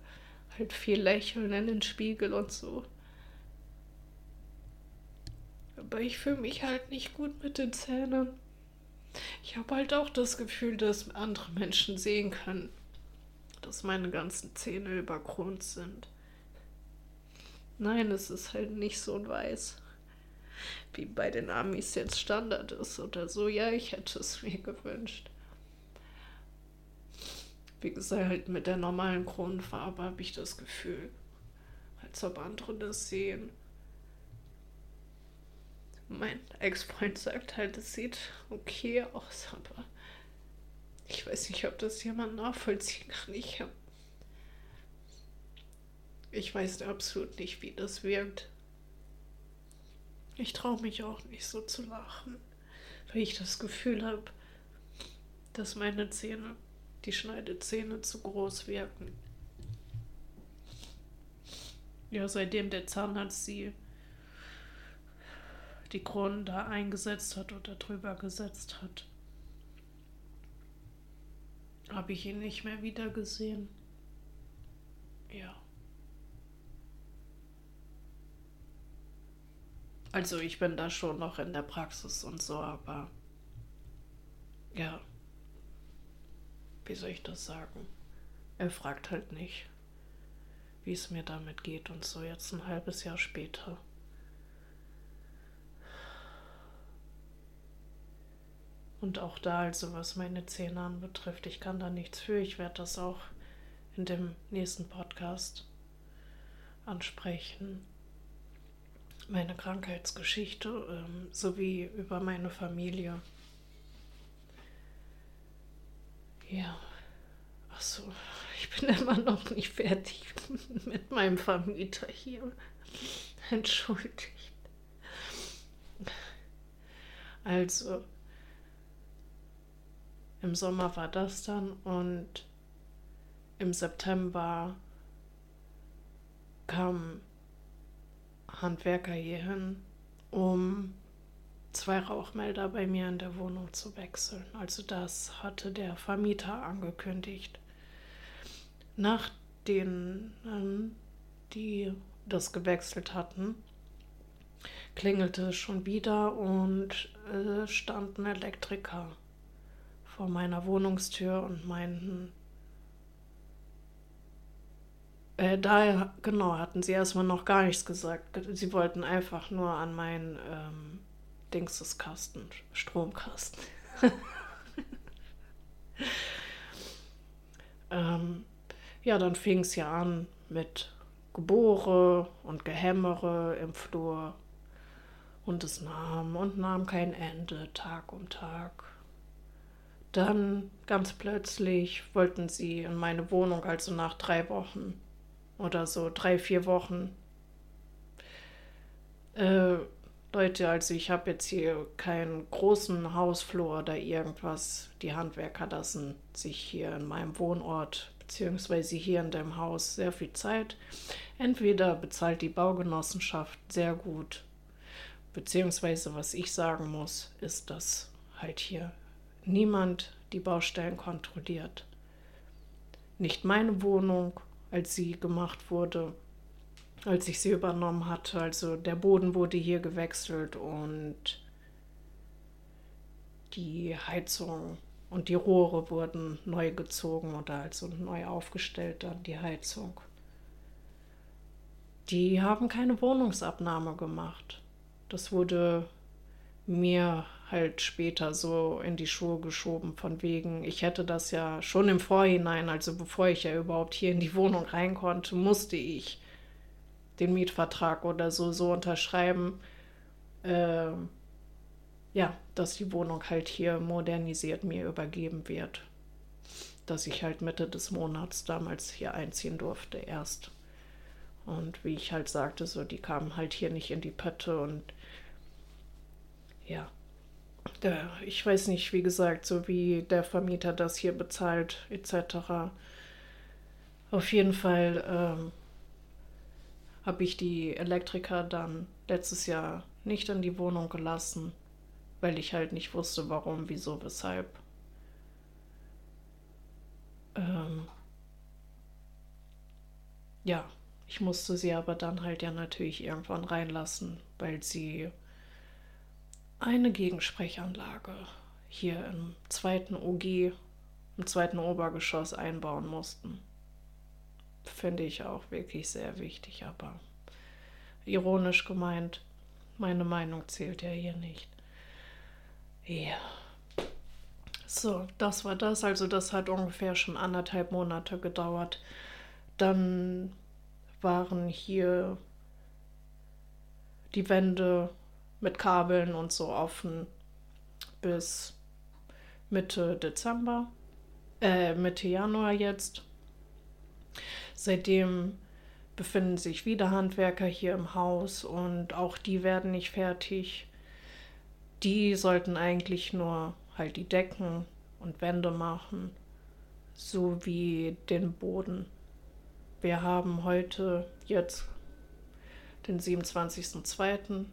halt viel lächeln in den Spiegel und so. Aber ich fühle mich halt nicht gut mit den Zähnen. Ich habe halt auch das Gefühl, dass andere Menschen sehen können, dass meine ganzen Zähne überkront sind. Nein, es ist halt nicht so ein weiß, wie bei den Amis jetzt Standard ist oder so. Ja, ich hätte es mir gewünscht. Wie gesagt, halt mit der normalen Kronenfarbe habe ich das Gefühl, als ob andere das sehen. Mein Ex-Freund sagt halt, es sieht okay aus, aber ich weiß nicht, ob das jemand nachvollziehen kann. Ich, ich weiß absolut nicht, wie das wirkt. Ich traue mich auch nicht so zu lachen, weil ich das Gefühl habe, dass meine Zähne, die Schneidezähne zu groß wirken. Ja, seitdem der Zahnarzt sie die Kronen da eingesetzt hat oder drüber gesetzt hat, habe ich ihn nicht mehr wieder gesehen. Ja. Also ich bin da schon noch in der Praxis und so, aber ja, wie soll ich das sagen? Er fragt halt nicht, wie es mir damit geht und so jetzt ein halbes Jahr später. Und auch da, also was meine Zähne anbetrifft, ich kann da nichts für. Ich werde das auch in dem nächsten Podcast ansprechen. Meine Krankheitsgeschichte ähm, sowie über meine Familie. Ja, ach so, ich bin immer noch nicht fertig mit meinem Vermieter hier. Entschuldigt. Also, im Sommer war das dann und im September kamen Handwerker hierhin, um zwei Rauchmelder bei mir in der Wohnung zu wechseln. Also das hatte der Vermieter angekündigt. Nach denen, die das gewechselt hatten, klingelte es schon wieder und äh, stand ein Elektriker vor meiner Wohnungstür und meinten, äh, da, genau, hatten sie erstmal noch gar nichts gesagt. Sie wollten einfach nur an meinen ähm, Dingseskasten, Stromkasten. ähm, ja, dann fing es ja an mit Gebore und Gehämmere im Flur. Und es nahm und nahm kein Ende, Tag um Tag. Dann ganz plötzlich wollten sie in meine Wohnung, also nach drei Wochen oder so, drei, vier Wochen. Äh, Leute, also ich habe jetzt hier keinen großen Hausflur oder irgendwas. Die Handwerker lassen sich hier in meinem Wohnort beziehungsweise hier in dem Haus sehr viel Zeit. Entweder bezahlt die Baugenossenschaft sehr gut, beziehungsweise was ich sagen muss, ist, dass halt hier niemand die Baustellen kontrolliert. Nicht meine Wohnung, als sie gemacht wurde, als ich sie übernommen hatte. Also der Boden wurde hier gewechselt und die Heizung und die Rohre wurden neu gezogen oder also neu aufgestellt dann die Heizung. Die haben keine Wohnungsabnahme gemacht. Das wurde mir halt später so in die Schuhe geschoben, von wegen, ich hätte das ja schon im Vorhinein, also bevor ich ja überhaupt hier in die Wohnung rein konnte, musste ich den Mietvertrag oder so so unterschreiben, äh, ja, dass die Wohnung halt hier modernisiert mir übergeben wird. Dass ich halt Mitte des Monats damals hier einziehen durfte erst. Und wie ich halt sagte, so, die kamen halt hier nicht in die Pötte und ja, der, ich weiß nicht, wie gesagt, so wie der Vermieter das hier bezahlt, etc. Auf jeden Fall ähm, habe ich die Elektriker dann letztes Jahr nicht in die Wohnung gelassen, weil ich halt nicht wusste, warum, wieso, weshalb. Ähm, ja, ich musste sie aber dann halt ja natürlich irgendwann reinlassen, weil sie eine Gegensprechanlage hier im zweiten OG, im zweiten Obergeschoss einbauen mussten. Finde ich auch wirklich sehr wichtig, aber ironisch gemeint, meine Meinung zählt ja hier nicht. Ja. So, das war das. Also das hat ungefähr schon anderthalb Monate gedauert. Dann waren hier die Wände mit Kabeln und so offen bis Mitte Dezember, äh, Mitte Januar jetzt. Seitdem befinden sich wieder Handwerker hier im Haus und auch die werden nicht fertig. Die sollten eigentlich nur halt die Decken und Wände machen, sowie den Boden. Wir haben heute jetzt den 27.02.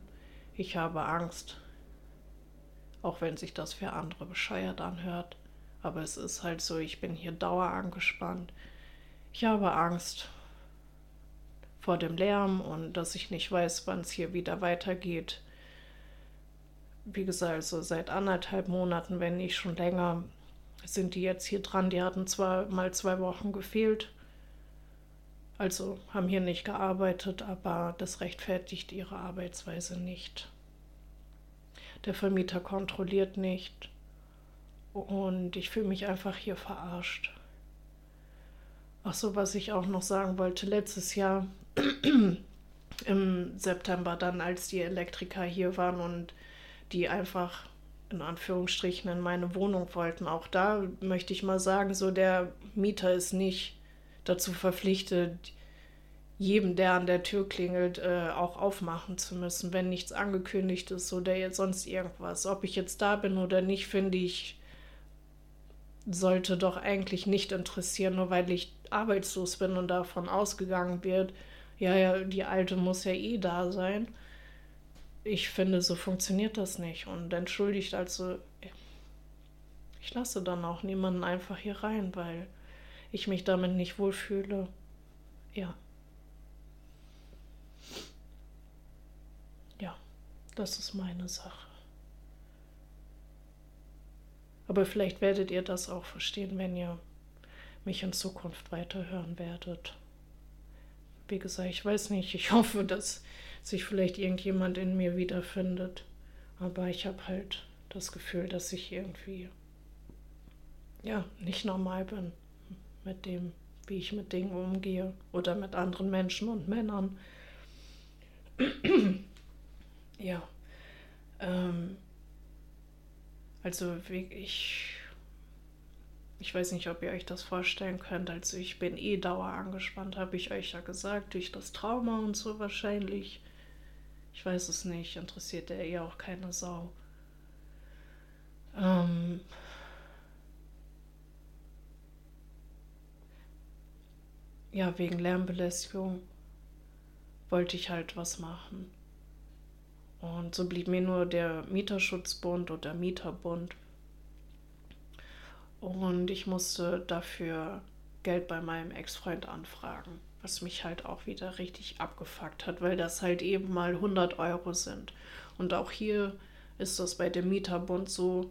Ich habe Angst, auch wenn sich das für andere bescheuert anhört. Aber es ist halt so, ich bin hier dauer angespannt. Ich habe Angst vor dem Lärm und dass ich nicht weiß, wann es hier wieder weitergeht. Wie gesagt, also seit anderthalb Monaten, wenn nicht schon länger, sind die jetzt hier dran. Die hatten zwar mal zwei Wochen gefehlt, also haben hier nicht gearbeitet, aber das rechtfertigt ihre Arbeitsweise nicht. Der Vermieter kontrolliert nicht und ich fühle mich einfach hier verarscht. Ach so, was ich auch noch sagen wollte, letztes Jahr im September dann, als die Elektriker hier waren und die einfach in Anführungsstrichen in meine Wohnung wollten. Auch da möchte ich mal sagen, so der Mieter ist nicht dazu verpflichtet, jedem, der an der Tür klingelt, äh, auch aufmachen zu müssen, wenn nichts angekündigt ist oder jetzt sonst irgendwas. Ob ich jetzt da bin oder nicht, finde ich, sollte doch eigentlich nicht interessieren, nur weil ich arbeitslos bin und davon ausgegangen wird, ja, ja, die Alte muss ja eh da sein. Ich finde, so funktioniert das nicht. Und entschuldigt also, ich lasse dann auch niemanden einfach hier rein, weil ich mich damit nicht wohlfühle. Ja. Ja. Das ist meine Sache. Aber vielleicht werdet ihr das auch verstehen, wenn ihr mich in Zukunft weiterhören werdet. Wie gesagt, ich weiß nicht, ich hoffe, dass sich vielleicht irgendjemand in mir wiederfindet. Aber ich habe halt das Gefühl, dass ich irgendwie ja nicht normal bin mit dem, wie ich mit Dingen umgehe oder mit anderen Menschen und Männern. ja. Ähm, also ich, ich weiß nicht, ob ihr euch das vorstellen könnt. Also ich bin eh dauer angespannt, habe ich euch ja gesagt, durch das Trauma und so wahrscheinlich. Ich weiß es nicht, interessiert der eh auch keine Sau. Ähm, ja, wegen Lärmbelästigung wollte ich halt was machen. Und so blieb mir nur der Mieterschutzbund oder Mieterbund. Und ich musste dafür Geld bei meinem Ex-Freund anfragen, was mich halt auch wieder richtig abgefuckt hat, weil das halt eben mal 100 Euro sind. Und auch hier ist das bei dem Mieterbund so,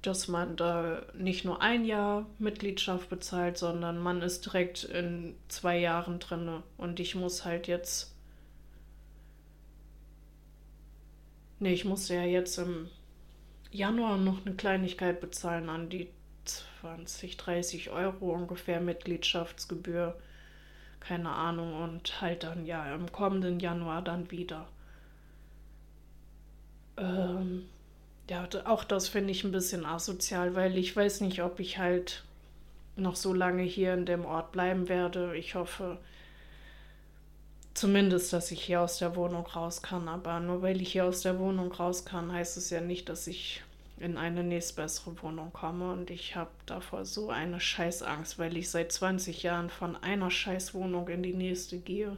dass man da nicht nur ein Jahr Mitgliedschaft bezahlt, sondern man ist direkt in zwei Jahren drin. Und ich muss halt jetzt. Nee, ich musste ja jetzt im Januar noch eine Kleinigkeit bezahlen an die 20, 30 Euro ungefähr Mitgliedschaftsgebühr. Keine Ahnung. Und halt dann ja im kommenden Januar dann wieder. Ähm ja, auch das finde ich ein bisschen asozial, weil ich weiß nicht, ob ich halt noch so lange hier in dem Ort bleiben werde. Ich hoffe zumindest, dass ich hier aus der Wohnung raus kann. Aber nur weil ich hier aus der Wohnung raus kann, heißt es ja nicht, dass ich in eine nächstbessere Wohnung komme. Und ich habe davor so eine Scheißangst, weil ich seit 20 Jahren von einer Scheißwohnung in die nächste gehe.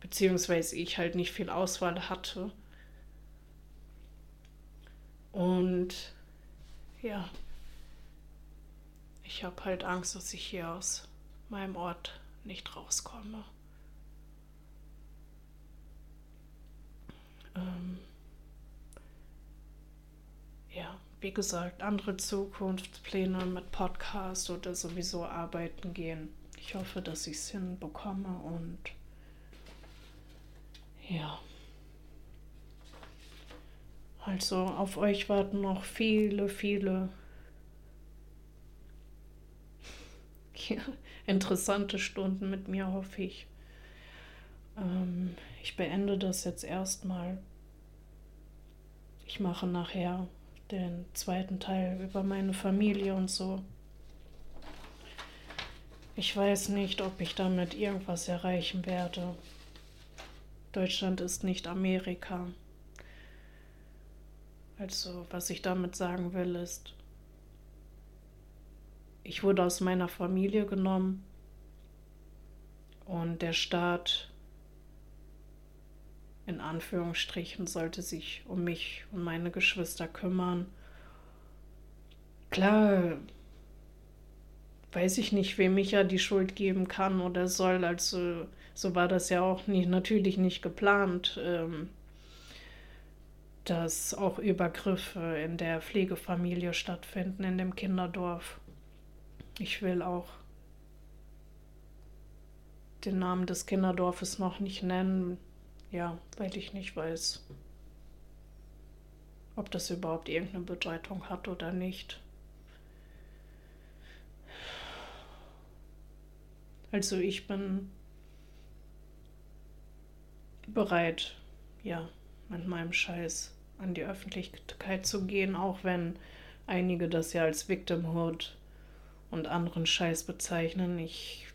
Beziehungsweise ich halt nicht viel Auswahl hatte. Und ja, ich habe halt Angst, dass ich hier aus meinem Ort nicht rauskomme. Ähm, ja, wie gesagt, andere Zukunftspläne mit Podcast oder sowieso arbeiten gehen. Ich hoffe, dass ich es hinbekomme und ja. Also auf euch warten noch viele, viele interessante Stunden mit mir, hoffe ich. Ähm, ich beende das jetzt erstmal. Ich mache nachher den zweiten Teil über meine Familie und so. Ich weiß nicht, ob ich damit irgendwas erreichen werde. Deutschland ist nicht Amerika. Also, was ich damit sagen will, ist, ich wurde aus meiner Familie genommen und der Staat in Anführungsstrichen sollte sich um mich und meine Geschwister kümmern. Klar, weiß ich nicht, wem ich ja die Schuld geben kann oder soll. Also so war das ja auch nicht, natürlich nicht geplant. Ähm, dass auch Übergriffe in der Pflegefamilie stattfinden, in dem Kinderdorf. Ich will auch den Namen des Kinderdorfes noch nicht nennen, ja, weil ich nicht weiß, ob das überhaupt irgendeine Bedeutung hat oder nicht. Also ich bin bereit, ja, mit meinem Scheiß an die Öffentlichkeit zu gehen, auch wenn einige das ja als Victimhood und anderen Scheiß bezeichnen. Ich,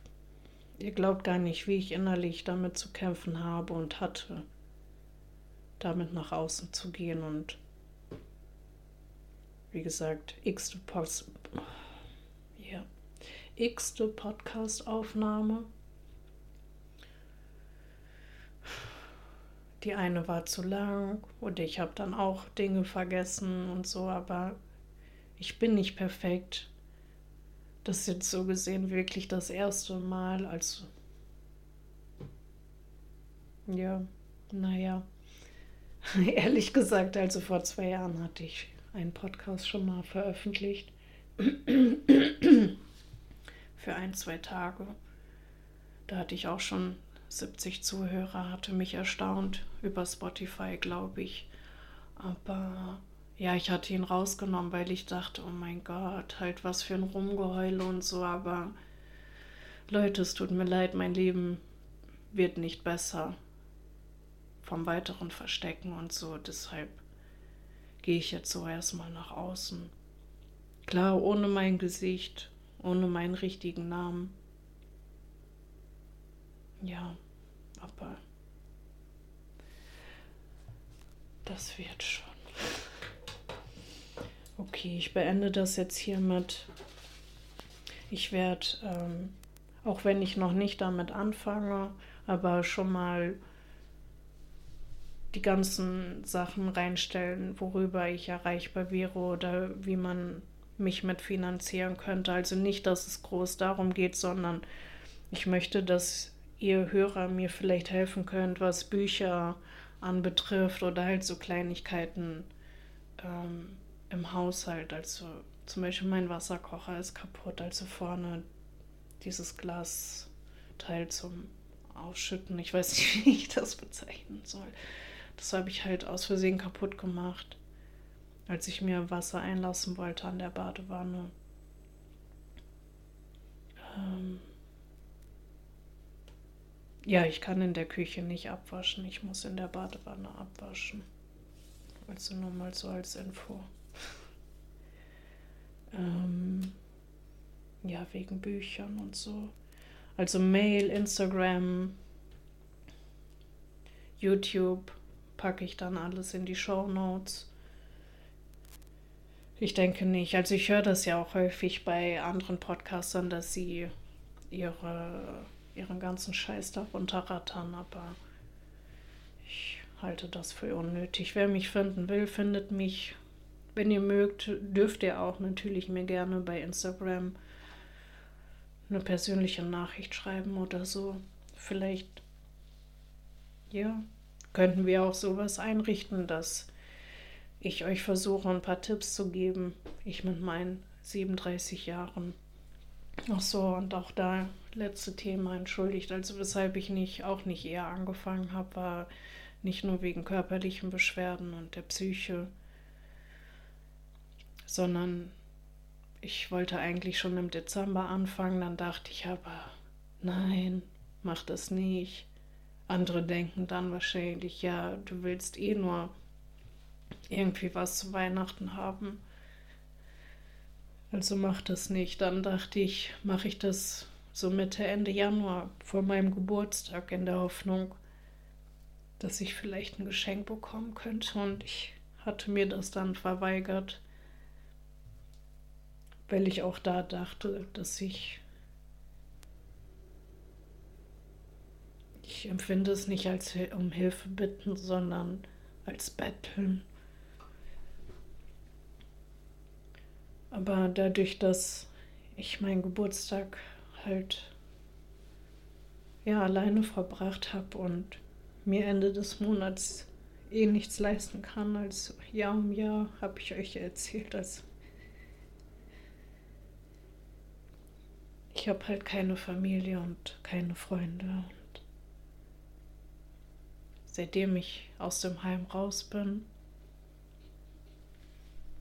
ihr glaubt gar nicht, wie ich innerlich damit zu kämpfen habe und hatte, damit nach außen zu gehen und wie gesagt, x-te x-te Podcast-Aufnahme die eine war zu lang und ich habe dann auch Dinge vergessen und so, aber ich bin nicht perfekt. Das ist jetzt so gesehen wirklich das erste Mal, als Ja, naja. Ehrlich gesagt, also vor zwei Jahren hatte ich einen Podcast schon mal veröffentlicht. Für ein, zwei Tage. Da hatte ich auch schon 70 Zuhörer, hatte mich erstaunt über Spotify, glaube ich. Aber ja, ich hatte ihn rausgenommen, weil ich dachte, oh mein Gott, halt was für ein Rumgeheule und so. Aber Leute, es tut mir leid, mein Leben wird nicht besser vom weiteren Verstecken und so. Deshalb gehe ich jetzt so erstmal nach außen. Klar, ohne mein Gesicht, ohne meinen richtigen Namen. Ja, aber das wird schon. Okay, ich beende das jetzt hiermit. Ich werde, ähm, auch wenn ich noch nicht damit anfange, aber schon mal die ganzen Sachen reinstellen, worüber ich erreichbar wäre oder wie man mich mit finanzieren könnte. Also nicht, dass es groß darum geht, sondern ich möchte, dass ihr Hörer mir vielleicht helfen könnt, was Bücher anbetrifft oder halt so Kleinigkeiten ähm, im Haushalt. Also zum Beispiel mein Wasserkocher ist kaputt, also vorne dieses Glasteil zum Ausschütten. Ich weiß nicht, wie ich das bezeichnen soll. Das habe ich halt aus Versehen kaputt gemacht, als ich mir Wasser einlassen wollte an der Badewanne. Ähm ja, ich kann in der Küche nicht abwaschen. Ich muss in der Badewanne abwaschen. Also nur mal so als Info. ähm, ja, wegen Büchern und so. Also Mail, Instagram, YouTube packe ich dann alles in die Show Notes. Ich denke nicht. Also ich höre das ja auch häufig bei anderen Podcastern, dass sie ihre ihren ganzen Scheiß da runterrattern, aber ich halte das für unnötig. Wer mich finden will, findet mich. Wenn ihr mögt, dürft ihr auch natürlich mir gerne bei Instagram eine persönliche Nachricht schreiben oder so. Vielleicht, ja, könnten wir auch sowas einrichten, dass ich euch versuche, ein paar Tipps zu geben. Ich mit meinen 37 Jahren. Ach so, und auch da letzte Thema entschuldigt. Also weshalb ich nicht auch nicht eher angefangen habe, war nicht nur wegen körperlichen Beschwerden und der Psyche, sondern ich wollte eigentlich schon im Dezember anfangen. Dann dachte ich aber, nein, mach das nicht. Andere denken dann wahrscheinlich, ja, du willst eh nur irgendwie was zu Weihnachten haben. Also mach das nicht. Dann dachte ich, mache ich das so Mitte, Ende Januar vor meinem Geburtstag in der Hoffnung, dass ich vielleicht ein Geschenk bekommen könnte. Und ich hatte mir das dann verweigert, weil ich auch da dachte, dass ich. Ich empfinde es nicht als um Hilfe bitten, sondern als Betteln. Aber dadurch, dass ich meinen Geburtstag halt ja alleine verbracht habe und mir Ende des Monats eh nichts leisten kann, als Jahr um Jahr habe ich euch erzählt, als ich habe halt keine Familie und keine Freunde und seitdem ich aus dem Heim raus bin,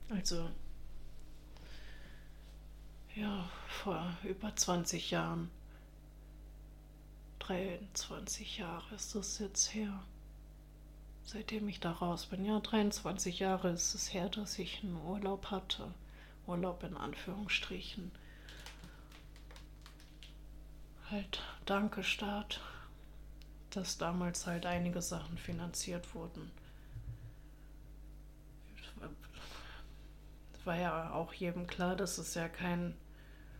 also ja, vor über 20 Jahren. 23 Jahre ist das jetzt her. Seitdem ich da raus bin. Ja, 23 Jahre ist es her, dass ich einen Urlaub hatte. Urlaub in Anführungsstrichen. Halt, danke Staat, dass damals halt einige Sachen finanziert wurden. War ja auch jedem klar, dass es ja kein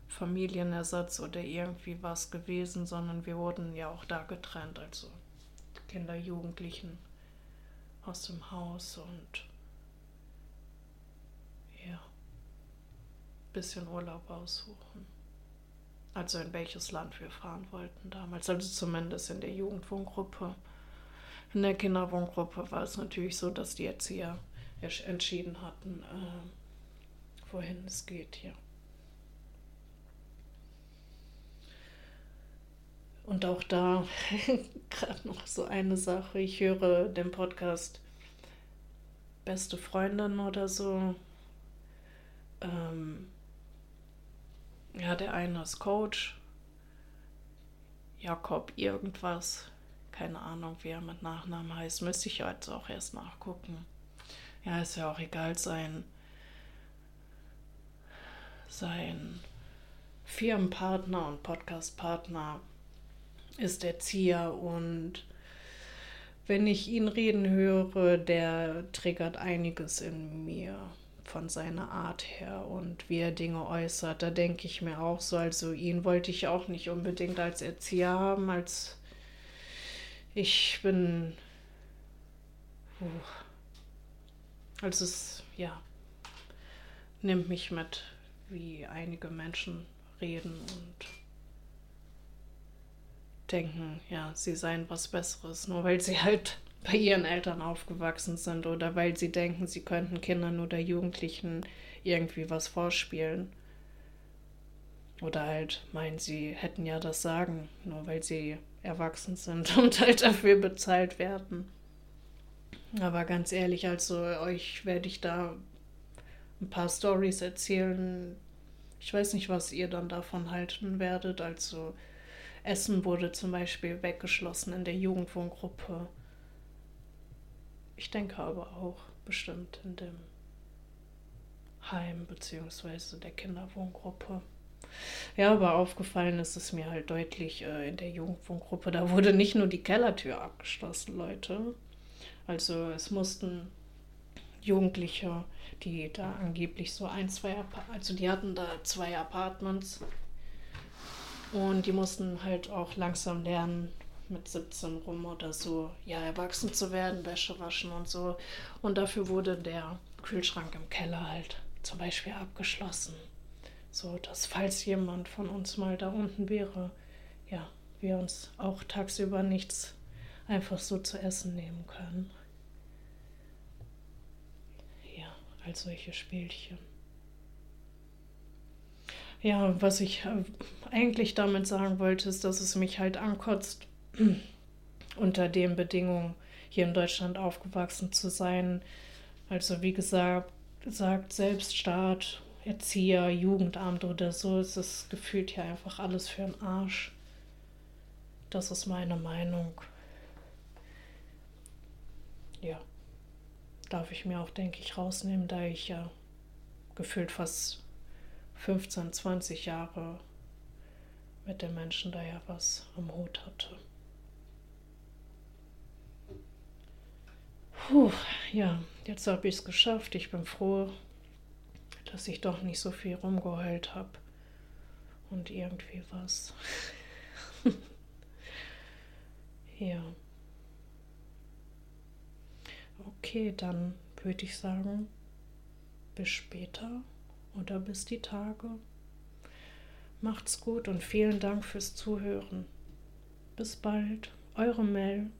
Familienersatz oder irgendwie was gewesen, sondern wir wurden ja auch da getrennt, also Kinder, Jugendlichen aus dem Haus und ja, bisschen Urlaub aussuchen. Also in welches Land wir fahren wollten damals, also zumindest in der Jugendwohngruppe. In der Kinderwohngruppe war es natürlich so, dass die Erzieher entschieden hatten, äh, wohin es geht hier. Und auch da gerade noch so eine Sache. Ich höre den Podcast Beste Freundin oder so. Ähm, ja, der eine ist Coach. Jakob irgendwas. Keine Ahnung, wie er mit Nachnamen heißt. Müsste ich jetzt auch erst nachgucken. Ja, ist ja auch egal, sein, sein Firmenpartner und Podcastpartner ist Erzieher und wenn ich ihn reden höre, der triggert einiges in mir von seiner Art her und wie er Dinge äußert. Da denke ich mir auch so, also ihn wollte ich auch nicht unbedingt als Erzieher haben, als ich bin. Also es, ja, nimmt mich mit, wie einige Menschen reden und denken, ja, sie seien was Besseres, nur weil sie halt bei ihren Eltern aufgewachsen sind oder weil sie denken, sie könnten Kindern oder Jugendlichen irgendwie was vorspielen. Oder halt meinen, sie hätten ja das Sagen, nur weil sie erwachsen sind und halt dafür bezahlt werden. Aber ganz ehrlich, also euch werde ich da ein paar Stories erzählen. Ich weiß nicht, was ihr dann davon halten werdet. Also Essen wurde zum Beispiel weggeschlossen in der Jugendwohngruppe. Ich denke aber auch bestimmt in dem Heim bzw. der Kinderwohngruppe. Ja, aber aufgefallen ist es mir halt deutlich äh, in der Jugendwohngruppe. Da wurde nicht nur die Kellertür abgeschlossen, Leute. Also es mussten Jugendliche, die da angeblich so ein, zwei, also die hatten da zwei Apartments und die mussten halt auch langsam lernen, mit 17 rum oder so, ja, erwachsen zu werden, Wäsche waschen und so. Und dafür wurde der Kühlschrank im Keller halt zum Beispiel abgeschlossen. So, dass falls jemand von uns mal da unten wäre, ja, wir uns auch tagsüber nichts einfach so zu essen nehmen können. Ja, als solche Spielchen. Ja, was ich äh, eigentlich damit sagen wollte, ist, dass es mich halt ankotzt, unter den Bedingungen hier in Deutschland aufgewachsen zu sein. Also wie gesagt, sagt Selbststaat, Erzieher, Jugendamt oder so, ist es gefühlt hier einfach alles für einen Arsch. Das ist meine Meinung. Ja, darf ich mir auch, denke ich, rausnehmen, da ich ja gefühlt fast 15, 20 Jahre mit den Menschen da ja was am Hut hatte. Puh, ja, jetzt habe ich es geschafft. Ich bin froh, dass ich doch nicht so viel rumgeheult habe. Und irgendwie was. ja. Okay, dann würde ich sagen, bis später oder bis die Tage. Macht's gut und vielen Dank fürs Zuhören. Bis bald, eure Mel.